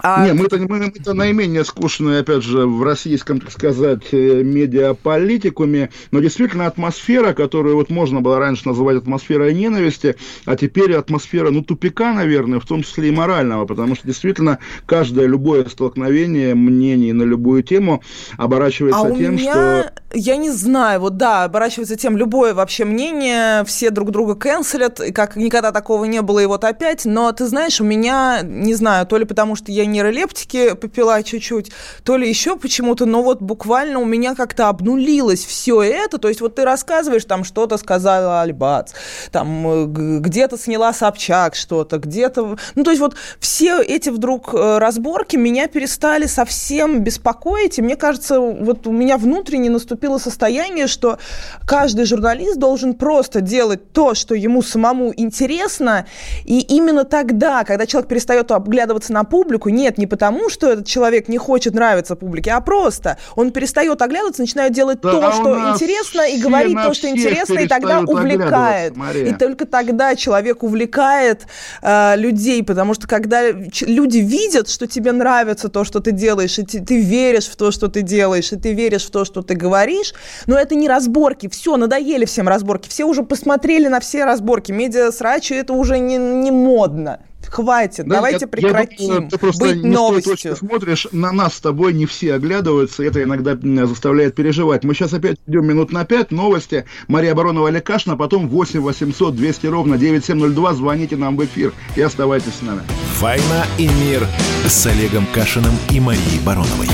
А... Не, мы-то, мы, мы-то наименее скучные, опять же, в российском, так сказать, э, медиаполитикуме, но действительно атмосфера, которую вот можно было раньше называть атмосферой ненависти, а теперь атмосфера, ну, тупика, наверное, в том числе и морального, потому что действительно каждое любое столкновение мнений на любую тему оборачивается а тем, меня, что... Я не знаю, вот да, оборачивается тем, любое вообще мнение, все друг друга канцелят, как никогда такого не было, и вот опять, но ты знаешь, у меня, не знаю, то ли потому, что я нейролептики попила чуть-чуть, то ли еще почему-то, но вот буквально у меня как-то обнулилось все это. То есть вот ты рассказываешь, там что-то сказала Альбац, там э, где-то сняла Собчак что-то, где-то... Ну, то есть вот все эти вдруг э, разборки меня перестали совсем беспокоить, и мне кажется, вот у меня внутренне наступило состояние, что каждый журналист должен просто делать то, что ему самому интересно, и именно тогда, когда человек перестает оглядываться на публику, нет, не потому, что этот человек не хочет нравиться публике, а просто он перестает оглядываться, начинает делать Да то, что у нас интересно, и говорить на то, что интересно, и тогда увлекает. И только тогда человек увлекает э, людей, потому что когда люди видят, что тебе нравится то, что ты делаешь, и ты, ты веришь в то, что ты делаешь, и ты веришь в то, что ты говоришь, но это не разборки, все, надоели всем разборки, все уже посмотрели на все разборки, медиа срачи, это уже не, не модно. Хватит, Да, давайте я- прекратим я думаю, ты просто быть не с той новостью. точки смотришь, на нас с тобой не все оглядываются, это иногда меня заставляет переживать. Мы сейчас опять идем минут на пять, новости. Мария Баронова, Олег Кашин, а потом 8 800 200 ровно 9702, звоните нам в эфир и оставайтесь с нами. «Война и мир» с Олегом Кашиным и Марией Бароновой.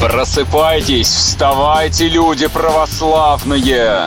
Просыпайтесь, вставайте, люди православные!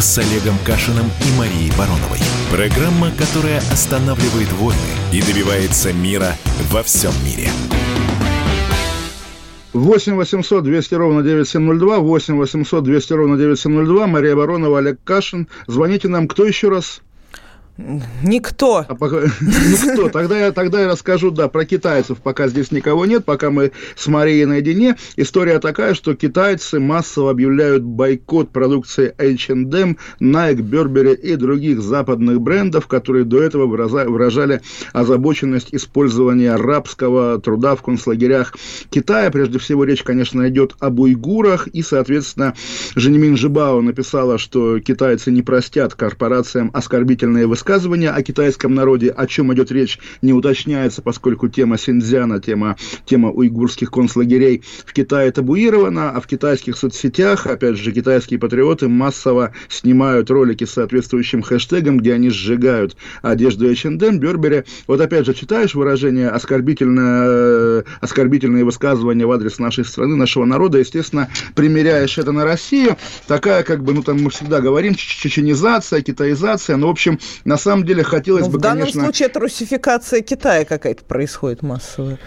с Олегом Кашиным и Марией Бароновой. Программа, которая останавливает войны и добивается мира во всем мире. 8 800 200 ровно 9702, 8 800 200 ровно 9702, Мария Баронова, Олег Кашин. Звоните нам, кто еще раз? Никто. А пока... (laughs) Никто. Тогда я, тогда я расскажу, да, про китайцев, пока здесь никого нет, пока мы с Марией наедине. История такая, что китайцы массово объявляют бойкот продукции H&M, Nike, Burberry и других западных брендов, которые до этого выражали озабоченность использования рабского труда в концлагерях Китая. Прежде всего, речь, конечно, идет об уйгурах, и, соответственно, Женемин Жибао написала, что китайцы не простят корпорациям оскорбительные высказывания высказывания о китайском народе, о чем идет речь, не уточняется, поскольку тема Синьцзяна, тема, тема уйгурских концлагерей в Китае табуирована, а в китайских соцсетях, опять же, китайские патриоты массово снимают ролики с соответствующим хэштегом, где они сжигают одежду H&M, Бербери. Вот опять же, читаешь выражение оскорбительное, оскорбительные высказывания в адрес нашей страны, нашего народа, естественно, примеряешь это на Россию. Такая, как бы, ну там мы всегда говорим, чеченизация, китаизация, но, в общем, на самом деле хотелось ну, бы, В данном конечно... случае это русификация Китая какая-то происходит массовая.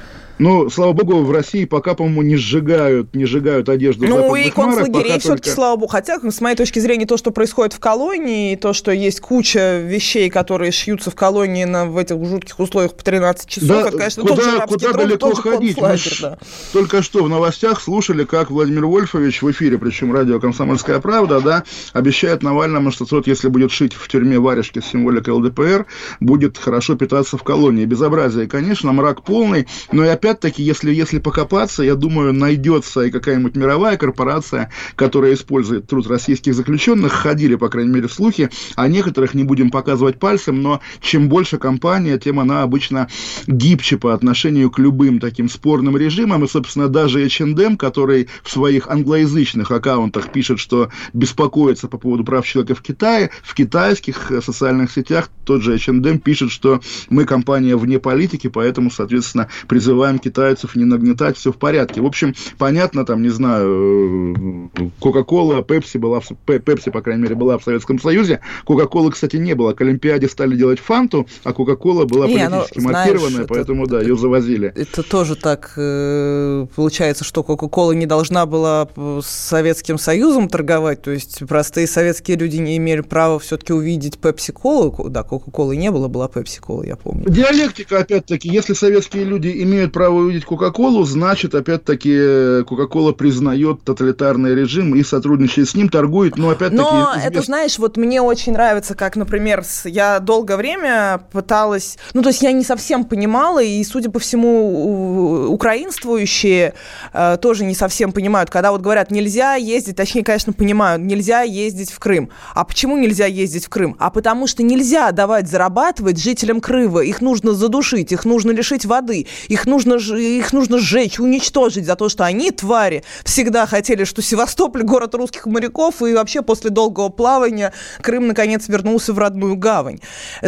Ну, слава богу, в России пока, по-моему, не сжигают, не сжигают одежду Ну, и концлагерей все-таки, только... слава богу. Хотя, с моей точки зрения, то, что происходит в колонии, то, что есть куча вещей, которые шьются в колонии на, в этих жутких условиях по 13 часов, да, это, конечно, куда, тот же куда труд, далеко тоже ходить? Мы да. Только что в новостях слушали, как Владимир Вольфович в эфире, причем радио «Комсомольская правда», да, обещает Навальному, что тот, если будет шить в тюрьме варежки с символикой ЛДПР, будет хорошо питаться в колонии. Безобразие, конечно, мрак полный, но и опять-таки, если, если покопаться, я думаю, найдется и какая-нибудь мировая корпорация, которая использует труд российских заключенных. Ходили, по крайней мере, слухи. О некоторых не будем показывать пальцем, но чем больше компания, тем она обычно гибче по отношению к любым таким спорным режимам. И, собственно, даже H&M, который в своих англоязычных аккаунтах пишет, что беспокоится по поводу прав человека в Китае, в китайских социальных сетях тот же H&M пишет, что мы компания вне политики, поэтому, соответственно, призываем китайцев не нагнетать, все в порядке. В общем, понятно, там, не знаю, Кока-Кола, Пепси была, Пепси, по крайней мере, была в Советском Союзе. Кока-Колы, кстати, не было. К Олимпиаде стали делать фанту, а Кока-Кола была не, ну, политически ну, мотивированная, знаешь, поэтому, это, да, ее завозили. Это тоже так э, получается, что Кока-Кола не должна была с Советским Союзом торговать, то есть простые советские люди не имели права все-таки увидеть Пепси-Колу. Да, Кока-Колы не было, была Пепси-Кола, я помню. Диалектика, опять-таки, если советские люди имеют право увидеть Кока-Колу, значит, опять-таки, Кока-Кола признает тоталитарный режим и сотрудничает с ним, торгует, но опять-таки... Но известно... это, знаешь, вот мне очень нравится, как, например, я долгое время пыталась... Ну, то есть я не совсем понимала, и, судя по всему, украинствующие э, тоже не совсем понимают, когда вот говорят, нельзя ездить, точнее, конечно, понимают, нельзя ездить в Крым. А почему нельзя ездить в Крым? А потому что нельзя давать зарабатывать жителям Крыма. Их нужно задушить, их нужно лишить воды, их нужно, их нужно нужно сжечь, уничтожить за то, что они, твари, всегда хотели, что Севастополь город русских моряков, и вообще после долгого плавания Крым, наконец, вернулся в родную гавань.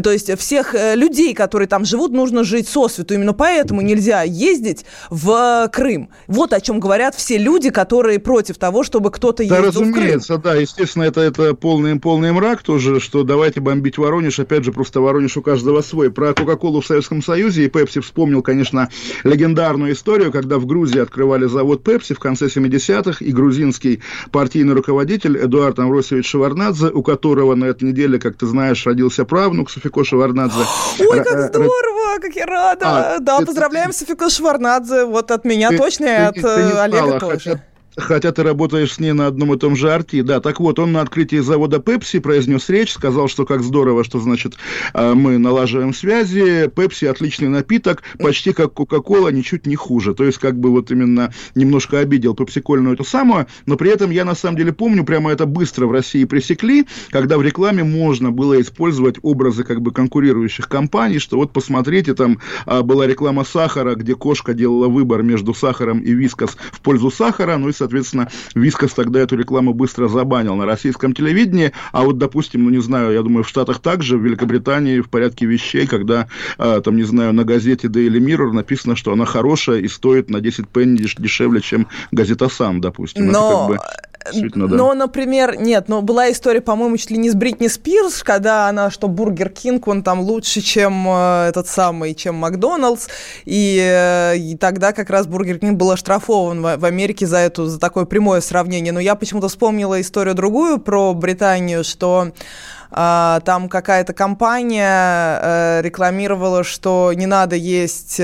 То есть всех э, людей, которые там живут, нужно жить сосвету. Именно поэтому нельзя ездить в Крым. Вот о чем говорят все люди, которые против того, чтобы кто-то ездил да, разумеется, в Крым. да, естественно, это, это полный, полный мрак тоже, что давайте бомбить Воронеж, опять же, просто Воронеж у каждого свой. Про Кока-Колу в Советском Союзе и Пепси вспомнил, конечно, легендарную историю, когда в Грузии открывали завод Пепси в конце 70-х, и грузинский партийный руководитель Эдуард Амросевич Шеварнадзе, у которого на этой неделе, как ты знаешь, родился правнук Софико Шеварнадзе. (gasps) Ой, как э, здорово, как я рада. А, да, ты, поздравляем ты, Софико Шеварнадзе, вот от меня ты, точно, и от ты э, Олега тоже. Хотя Хотя ты работаешь с ней на одном и том же арти. Да, так вот, он на открытии завода Пепси произнес речь, сказал, что как здорово, что, значит, а, мы налаживаем связи. Пепси отличный напиток, почти как Кока-Кола, ничуть не хуже. То есть, как бы вот именно немножко обидел пепсикольную эту самую, но при этом я на самом деле помню, прямо это быстро в России пресекли, когда в рекламе можно было использовать образы как бы конкурирующих компаний, что вот посмотрите, там а, была реклама сахара, где кошка делала выбор между сахаром и Вискас в пользу сахара, ну и соответственно, Вискас тогда эту рекламу быстро забанил на российском телевидении, а вот, допустим, ну, не знаю, я думаю, в Штатах также, в Великобритании в порядке вещей, когда, а, там, не знаю, на газете Daily Mirror написано, что она хорошая и стоит на 10 пенни дешевле, чем газета «Sun», допустим. Но... Это как бы Да. Но, например, нет, но была история, по-моему, чуть ли не с Бритни Спирс, когда она, что Бургер Кинг, он там лучше, чем э, этот самый, чем Макдоналдс, и, э, и тогда как раз Бургер Кинг был оштрафован в, в Америке за, эту, за такое прямое сравнение. Но я почему-то вспомнила историю другую про Британию, что э, там какая-то компания рекламировала, что не надо есть...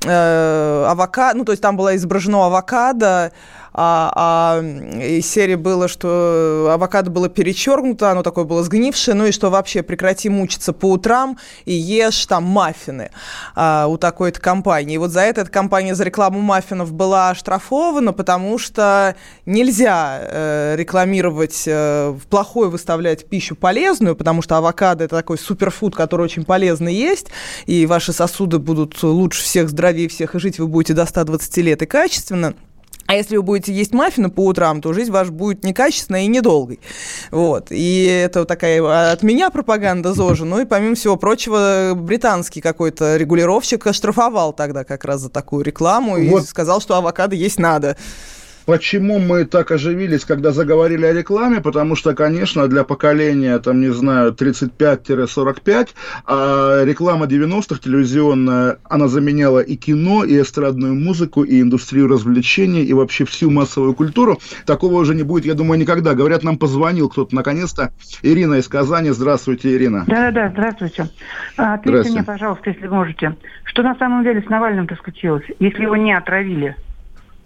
Авокадо, ну, то есть там было изображено авокадо, а, а из серии было, что авокадо было перечеркнуто, оно такое было сгнившее, ну и что вообще прекрати мучиться по утрам и ешь там маффины а, у такой-то компании. И вот за это эта компания за рекламу маффинов была оштрафована, потому что нельзя э, рекламировать, э, плохое выставлять пищу полезную, потому что авокадо это такой суперфуд, который очень полезно есть, и ваши сосуды будут лучше всех, здоровее всех, и жить вы будете до 120 лет и качественно. А если вы будете есть маффины по утрам, то жизнь ваша будет некачественной и недолгой. Вот. И это такая от меня пропаганда ЗОЖа. Ну и помимо всего прочего, британский какой-то регулировщик оштрафовал тогда как раз за такую рекламу и сказал, что авокадо есть надо. Почему мы так оживились, когда заговорили о рекламе? Потому что, конечно, для поколения, там, не знаю, 35-45, а реклама 90-х телевизионная, она заменяла и кино, и эстрадную музыку, и индустрию развлечений, и вообще всю массовую культуру. Такого уже не будет, я думаю, никогда. Говорят, нам позвонил кто-то наконец-то. Ирина из Казани. Здравствуйте, Ирина. Да-да-да, здравствуйте. А, ответьте мне, пожалуйста, если можете, что на самом деле с Навальным-то случилось, если его не отравили?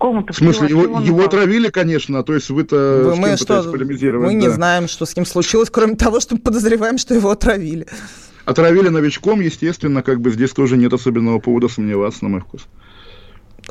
В смысле, его, его отравили, конечно, то есть вы-то вы, мы что, полемизировать? Мы да. не знаем, что с ним случилось, кроме того, что мы подозреваем, что его отравили. Отравили новичком, естественно, как бы здесь тоже нет особенного повода сомневаться, на мой вкус.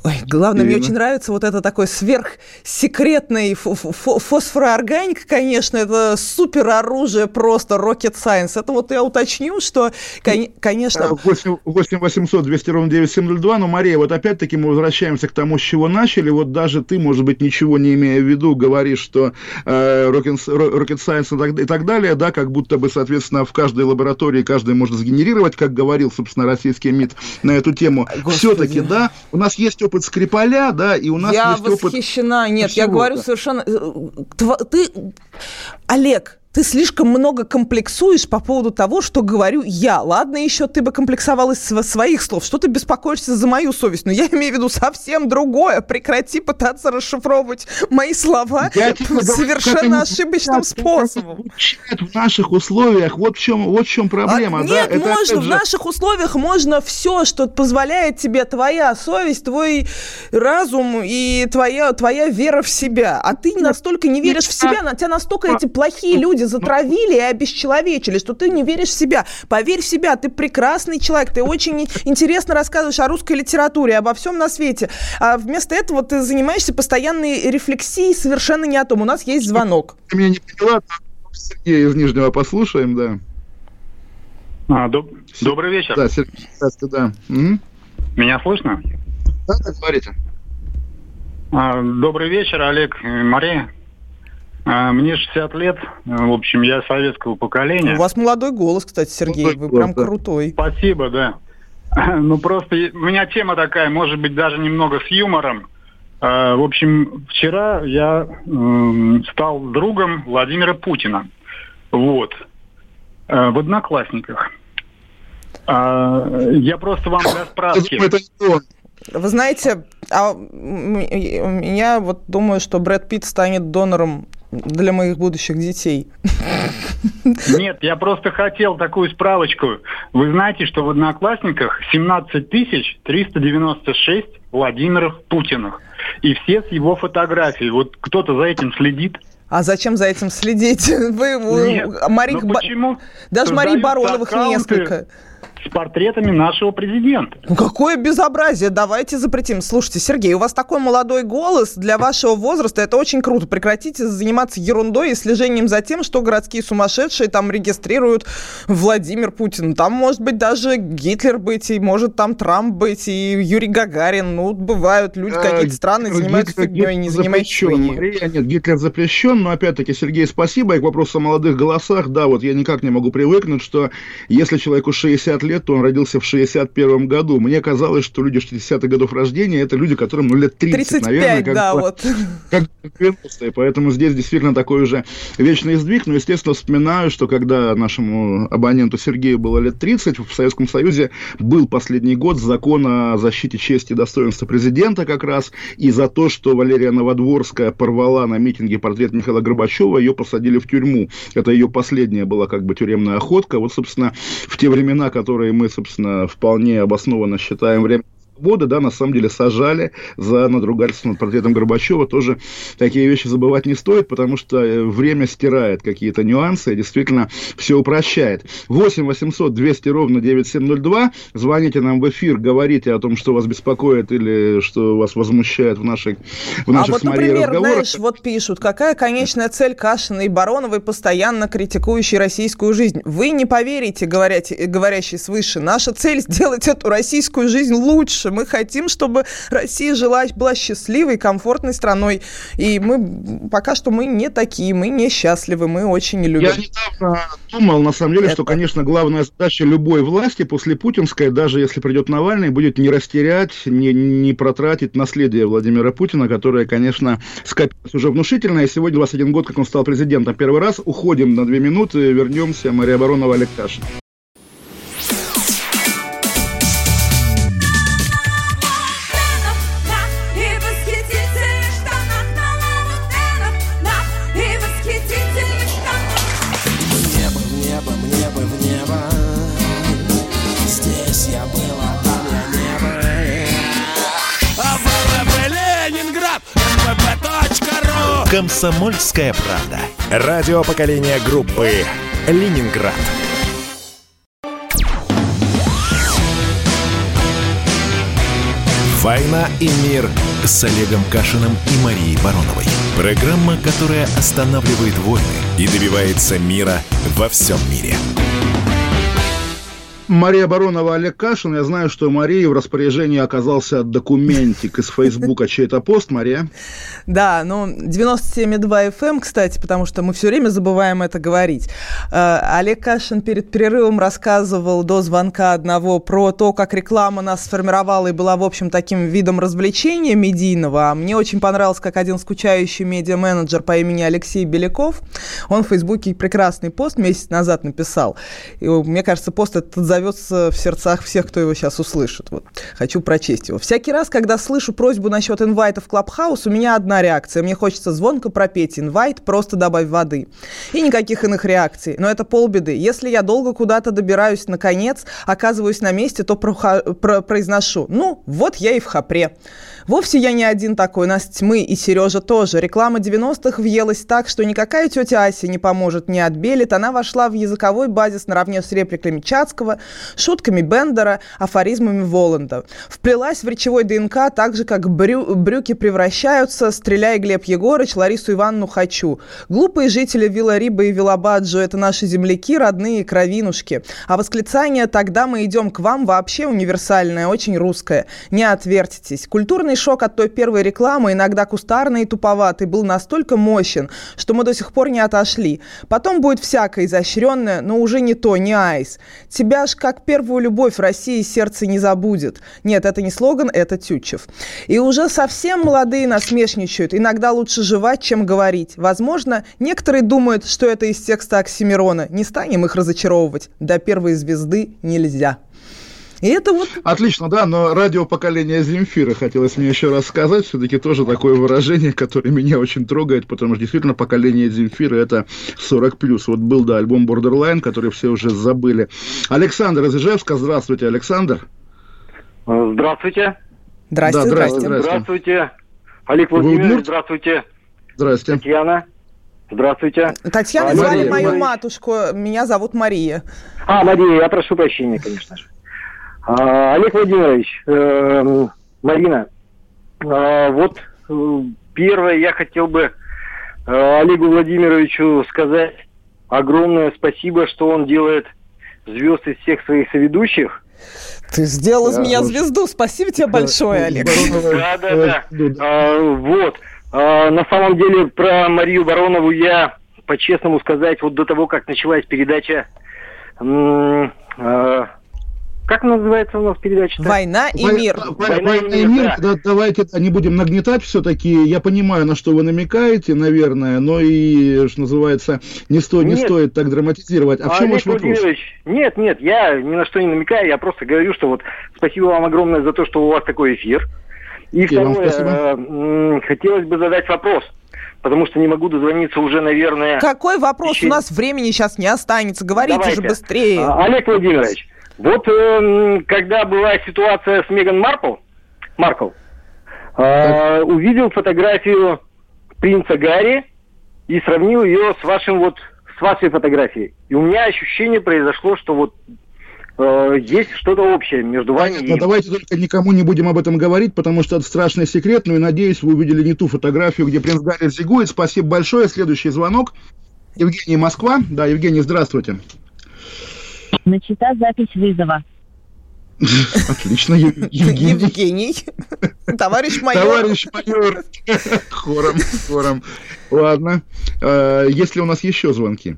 Ой, главное, Именно. мне очень нравится вот это такой сверхсекретный фосфороорганика, конечно, это супер оружие просто, rocket science. Это вот я уточню, что, конечно... 8, 8 800 200 ровно 9702, но, Мария, вот опять-таки мы возвращаемся к тому, с чего начали. Вот даже ты, может быть, ничего не имея в виду, говоришь, что э, rocket, rocket science и так, и так далее, да, как будто бы, соответственно, в каждой лаборатории каждый может сгенерировать, как говорил, собственно, российский МИД на эту тему. Все-таки, да, у нас есть есть опыт Скрипаля, да, и у нас я есть опыт... Я восхищена. Нет, я говорю совершенно... Э, ты, Олег, ты слишком много комплексуешь по поводу того, что говорю я. Ладно, еще ты бы комплексовал из своих слов. Что ты беспокоишься за мою совесть? Но я имею в виду совсем другое. Прекрати пытаться расшифровывать мои слова я (laughs) совершенно ошибочным способом. В наших условиях вот в чем, вот в чем проблема. А, нет, да? можно. Это, в наших условиях можно все, что позволяет тебе твоя совесть, твой разум и твоя, твоя вера в себя. А ты настолько не веришь в себя, на тебя настолько эти плохие люди люди затравили и обесчеловечили, что ты не веришь в себя. Поверь в себя, ты прекрасный человек, ты очень интересно рассказываешь о русской литературе, обо всем на свете. А вместо этого ты занимаешься постоянной рефлексией совершенно не о том. У нас есть звонок. Ты меня не поняла, Сергей из Нижнего послушаем, да. А, доб... Добрый вечер. Да, Сергей, здравствуйте, да. Угу. Меня слышно? Да, так говорите. А, добрый вечер, Олег и Мария. А, мне 60 лет, в общем, я советского поколения. У вас молодой голос, кстати, Сергей, молодой вы голос, прям да. крутой. Спасибо, да. (clears throat) Ну, просто у меня тема такая, может быть, даже немного с юмором. А, в общем, вчера я стал другом Владимира Путина. Вот. А, в Одноклассниках. Я просто вам для справки... Вы знаете, а я вот думаю, что Брэд Питт станет донором для моих будущих детей. Нет, я просто хотел такую справочку. Вы знаете, что в Одноклассниках 17 396 Владимиров Путиных. И все с его фотографией. Вот кто-то за этим следит. А зачем за этим следить? (laughs) Вы, Нет, Марик, почему? Даже Марии Бароновых несколько с портретами нашего президента. Ну какое безобразие, давайте запретим. Слушайте, Сергей, у вас такой молодой голос для вашего возраста, это очень круто. Прекратите заниматься ерундой и слежением за тем, что городские сумасшедшие там регистрируют Владимир Путин. Там может быть даже Гитлер быть, и может там Трамп быть, и Юрий Гагарин. Ну, бывают люди а, какие-то странные, занимаются Гитлер, фигней, не занимаются нет, Гитлер запрещен, но опять-таки, Сергей, спасибо. И к вопросу о молодых голосах, да, вот я никак не могу привыкнуть, что если человеку 60 лет, лет, он родился в 61 году. Мне казалось, что люди 60-х годов рождения – это люди, которым ну, лет 30, 35, наверное. Как, да, вот. Как 90-е. Поэтому здесь действительно такой уже вечный сдвиг. Но, естественно, вспоминаю, что когда нашему абоненту Сергею было лет 30, в Советском Союзе был последний год закон о защите чести и достоинства президента как раз. И за то, что Валерия Новодворская порвала на митинге портрет Михаила Горбачева, ее посадили в тюрьму. Это ее последняя была как бы тюремная охотка. Вот, собственно, в те времена, которые мы, собственно, вполне обоснованно считаем время года, да, на самом деле сажали за надругательство над портретом Горбачева. Тоже такие вещи забывать не стоит, потому что э, время стирает какие-то нюансы и действительно все упрощает. 8 800 200 ровно 9702. Звоните нам в эфир, говорите о том, что вас беспокоит или что вас возмущает в наших, в наших а вот, например, разговорах. знаешь, вот пишут, какая конечная цель Кашина и Бароновой, постоянно критикующей российскую жизнь. Вы не поверите, говорят, говорящий свыше, наша цель сделать эту российскую жизнь лучше мы хотим, чтобы Россия жила, была счастливой, комфортной страной. И мы пока что мы не такие, мы не счастливы, мы очень не любим. Я недавно думал, на самом деле, Это... что, конечно, главная задача любой власти после путинской, даже если придет Навальный, будет не растерять, не, не протратить наследие Владимира Путина, которое, конечно, скопилось уже внушительное. Сегодня 21 год, как он стал президентом. Первый раз уходим на две минуты, вернемся. Мария Баронова, Олег Кашин. «Комсомольская правда». Радио поколения группы «Ленинград». «Война и мир» с Олегом Кашиным и Марией Бароновой. Программа, которая останавливает войны и добивается мира во всем мире. Мария Баронова, Олег Кашин. Я знаю, что Марии в распоряжении оказался документик из Фейсбука, чей-то пост, Мария. Да, ну, 97,2 FM, эм, кстати, потому что мы все время забываем это говорить. Э, Олег Кашин перед перерывом рассказывал до звонка одного про то, как реклама нас сформировала и была, в общем, таким видом развлечения медийного. А мне очень понравилось, как один скучающий медиа-менеджер по имени Алексей Беляков, он в Фейсбуке прекрасный пост месяц назад написал. И мне кажется, пост этот отзовется в сердцах всех, кто его сейчас услышит. Вот. Хочу прочесть его. Всякий раз, когда слышу просьбу насчет инвайта в Клабхаус, у меня одна реакция. Мне хочется звонко пропеть инвайт, просто добавь воды. И никаких иных реакций. Но это полбеды. Если я долго куда-то добираюсь, наконец, оказываюсь на месте, то про про произношу. Ну, вот я и в хапре. Вовсе я не один такой, нас тьмы, и Сережа тоже. Реклама 90-х въелась так, что никакая тетя Ася не поможет, не отбелит. Она вошла в языковой базис наравне с репликами Чацкого, шутками Бендера, афоризмами Воланда. Вплелась в речевой ДНК так же, как брю брюки превращаются, стреляя Глеб Егорыч, Ларису Ивановну хочу. Глупые жители Вилла Риба и Виллабаджо – это наши земляки, родные кровинушки. А восклицание «тогда мы идем к вам» вообще универсальное, очень русское. Не отвертитесь. Культурный шок от той первой рекламы, иногда кустарный и туповатый, был настолько мощен, что мы до сих пор не отошли. Потом будет всякое изощренное, но уже не то, не айс. Тебя ж как первую любовь России сердце не забудет. Нет, это не слоган, это Тютчев. И уже совсем молодые насмешничают. Иногда лучше жевать, чем говорить. Возможно, некоторые думают, что это из текста Оксимирона. Не станем их разочаровывать. До первой звезды нельзя. И это вот... Отлично, да, но радио поколения Земфира хотелось мне еще раз сказать, все-таки тоже такое выражение, которое меня очень трогает, потому что действительно поколение Земфира это 40 плюс. Вот был, да, альбом Borderline, который все уже забыли. Александр из Ижевска, здравствуйте, Александр. Здравствуйте. Здрасте, да, здрасте. Здравствуйте. Олег Владимирович, здравствуйте. Здравствуйте. Татьяна. Здравствуйте. Татьяна а, звали Мария. мою матушку. Меня зовут Мария. А, Мария, я прошу прощения, конечно же. А, Олег Владимирович, э, Марина, э, вот э, первое я хотел бы э, Олегу Владимировичу сказать огромное спасибо, что он делает звезд из всех своих соведущих. Ты сделал из меня звезду. Спасибо тебе большое, Олег. Да, да, да. А, вот. А, на самом деле про Марию Баронову я, по-честному сказать, вот до того, как началась передача как называется у нас передача? Война и мир. Война, Война и мир. Да. Давайте не будем нагнетать все-таки. Я понимаю, на что вы намекаете, наверное, но и, что называется, не, сто, не стоит так драматизировать. А в чем Олег ваш вопрос? Нет, нет, я ни на что не намекаю, я просто говорю, что вот спасибо вам огромное за то, что у вас такой эфир. И, и второе, э, хотелось бы задать вопрос потому что не могу дозвониться уже, наверное... Какой вопрос? Еще... У нас времени сейчас не останется. Говорите Давайте. же быстрее. А, Олег Владимирович, вот э, когда была ситуация с Меган Маркл, Маркл э, увидел фотографию принца Гарри и сравнил ее с вашим вот с вашей фотографией. И у меня ощущение произошло, что вот э, есть что-то общее между вами Понятно, и... Давайте только никому не будем об этом говорить, потому что это страшный секрет. Ну и надеюсь, вы увидели не ту фотографию, где принц Гарри зигует. Спасибо большое. Следующий звонок. Евгений Москва. Да, Евгений, здравствуйте. Начата запись вызова. (laughs) Отлично, (laughs) Евгений. Евгений. (laughs) Товарищ майор. Товарищ майор. Хором, хором. Ладно. А, есть ли у нас еще звонки?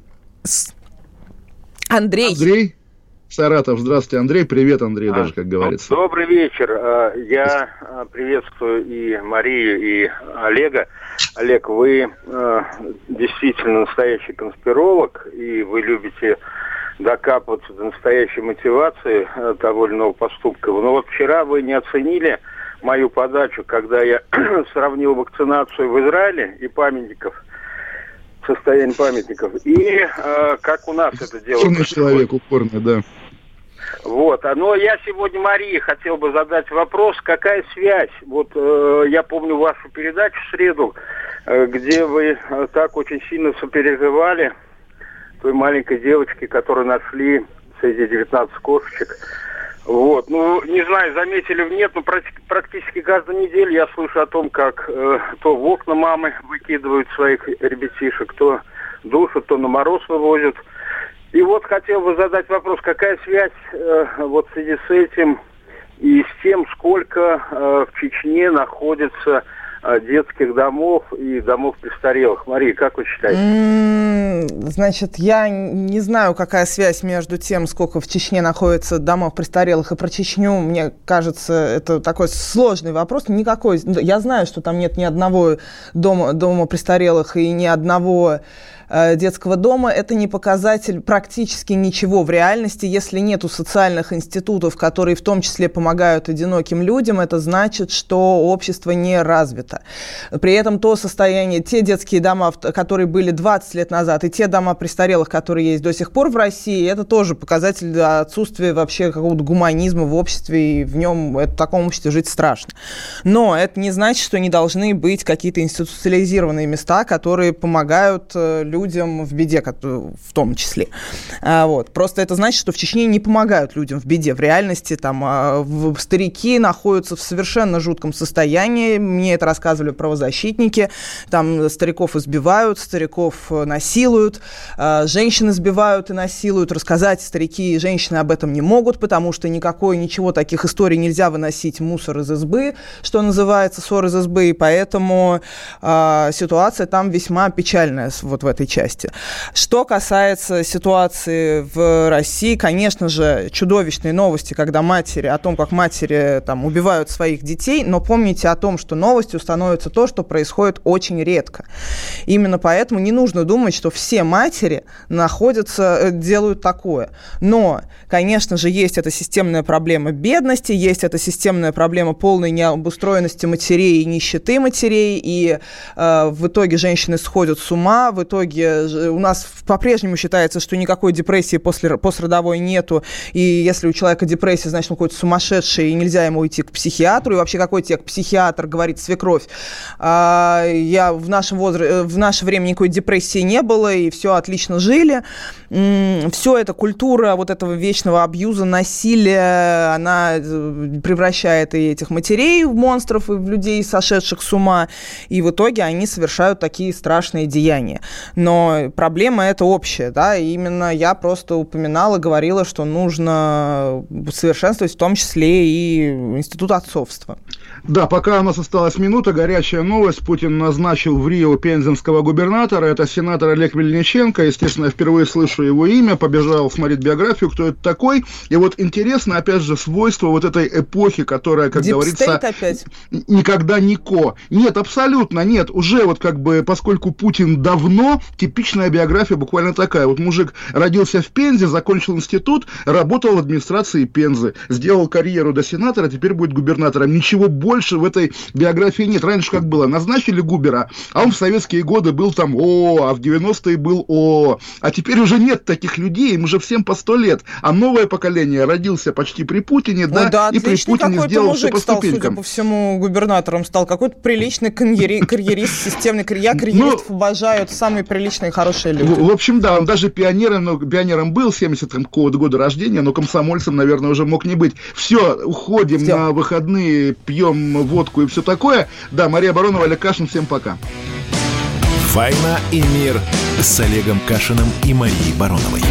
Андрей. Андрей. Саратов. Здравствуйте, Андрей. Привет, Андрей, а, даже, как говорится. Добрый вечер. А, я приветствую и Марию, и Олега. Олег, вы действительно настоящий конспиролог, и вы любите докапываться до настоящей мотивации э, того или иного поступка. Но вот вчера вы не оценили мою подачу, когда я (clears throat) сравнил вакцинацию в Израиле и памятников, состояние памятников, и э, как у нас это делается. Умный человек, упорный, да. Вот, а, но я сегодня Марии хотел бы задать вопрос, какая связь? Вот э, я помню вашу передачу в среду, э, где вы э, так очень сильно сопереживали той маленькой девочки, которую нашли среди 19 кошечек. Вот, ну, не знаю, заметили в нет, но практически каждую неделю я слышу о том, как э, то в окна мамы выкидывают своих ребятишек, то душат, то на мороз вывозят. И вот хотел бы задать вопрос, какая связь э, вот в связи с этим и с тем, сколько э, в Чечне находится детских домов и домов престарелых. Мария, как вы считаете? Значит, я не знаю, какая связь между тем, сколько в Чечне находится домов престарелых и про Чечню. Мне кажется, это такой сложный вопрос. Никакой. Я знаю, что там нет ни одного дома, дома престарелых и ни одного Э, детского дома, это не показатель практически ничего в реальности. Если нету социальных институтов, которые в том числе помогают одиноким людям, это значит, что общество не развито. При этом то состояние, те детские дома, которые были 20 лет назад, и те дома престарелых, которые есть до сих пор в России, это тоже показатель отсутствия вообще какого-то гуманизма в обществе, и в нем, это, в таком обществе жить страшно. Но это не значит, что не должны быть какие-то институциализированные места, которые помогают э, людям в беде, в том числе. А, вот. Просто это значит, что в Чечне не помогают людям в беде. В реальности там а, старики находятся в совершенно жутком состоянии. Мне это рассказывали правозащитники. Там стариков избивают, стариков э, насилуют, а, женщин избивают и насилуют. Рассказать старики и женщины об этом не могут, потому что никакой, ничего таких историй нельзя выносить мусор из избы, что называется, ссор из избы, и поэтому ситуация там весьма печальная вот в этой этой части. Что касается ситуации в России, конечно же, чудовищные новости, когда матери, о том, как матери там, убивают своих детей, но помните о том, что новостью становится то, что происходит очень редко. Именно поэтому не нужно думать, что все матери находятся, э, делают такое. Но, конечно же, есть эта системная проблема бедности, есть эта системная проблема полной необустроенности матерей и нищеты матерей, и э, в итоге женщины сходят с ума, в итоге итоге у нас по-прежнему считается, что никакой депрессии после, пострадовой нету, и если у человека депрессия, значит, он какой-то сумасшедший, и нельзя ему идти к психиатру, и вообще какой тебе психиатр, говорит свекровь. А, я в нашем возрасте, в наше время никакой депрессии не было, и все отлично жили. Все это культура вот этого вечного абьюза, насилия, она э, превращает и этих матерей в монстров, и в людей, сошедших с ума, и в итоге они совершают такие страшные деяния но проблема это общая, да, и именно я просто упоминала, говорила, что нужно совершенствовать в том числе и институт отцовства. Да, пока у нас осталась минута, горячая новость. Путин назначил в Рио пензенского губернатора. Это сенатор Олег Мельниченко. Естественно, я впервые слышу его имя. Побежал смотреть биографию, кто это такой. И вот интересно, опять же, свойство вот этой эпохи, которая, как Deep говорится, опять? никогда нико. Нет, абсолютно нет. Уже вот как бы, поскольку Путин давно, типичная биография буквально такая. Вот мужик родился в Пензе, закончил институт, работал в администрации Пензы, сделал карьеру до сенатора, теперь будет губернатором. Ничего больше больше в этой биографии нет. Раньше как было, назначили Губера, а он в советские годы был там О, а в 90-е был О. А теперь уже нет таких людей, им уже всем по сто лет. А новое поколение родился почти при Путине, да, да и при Путине сделал все по стал, судя по всему, губернатором стал. Какой-то приличный карьерист, системный карьерист. Я карьеристов ну, обожаю, это самые приличные, хорошие люди. В, в общем, да, он даже пионером, но, пионером был, 70 какого-то года рождения, но комсомольцем, наверное, уже мог не быть. Все, уходим все. на выходные, пьем водку и все такое. Да, Мария Баронова, Олег Кашин, всем пока. «Война и мир» с Олегом Кашиным и Марией Бароновой.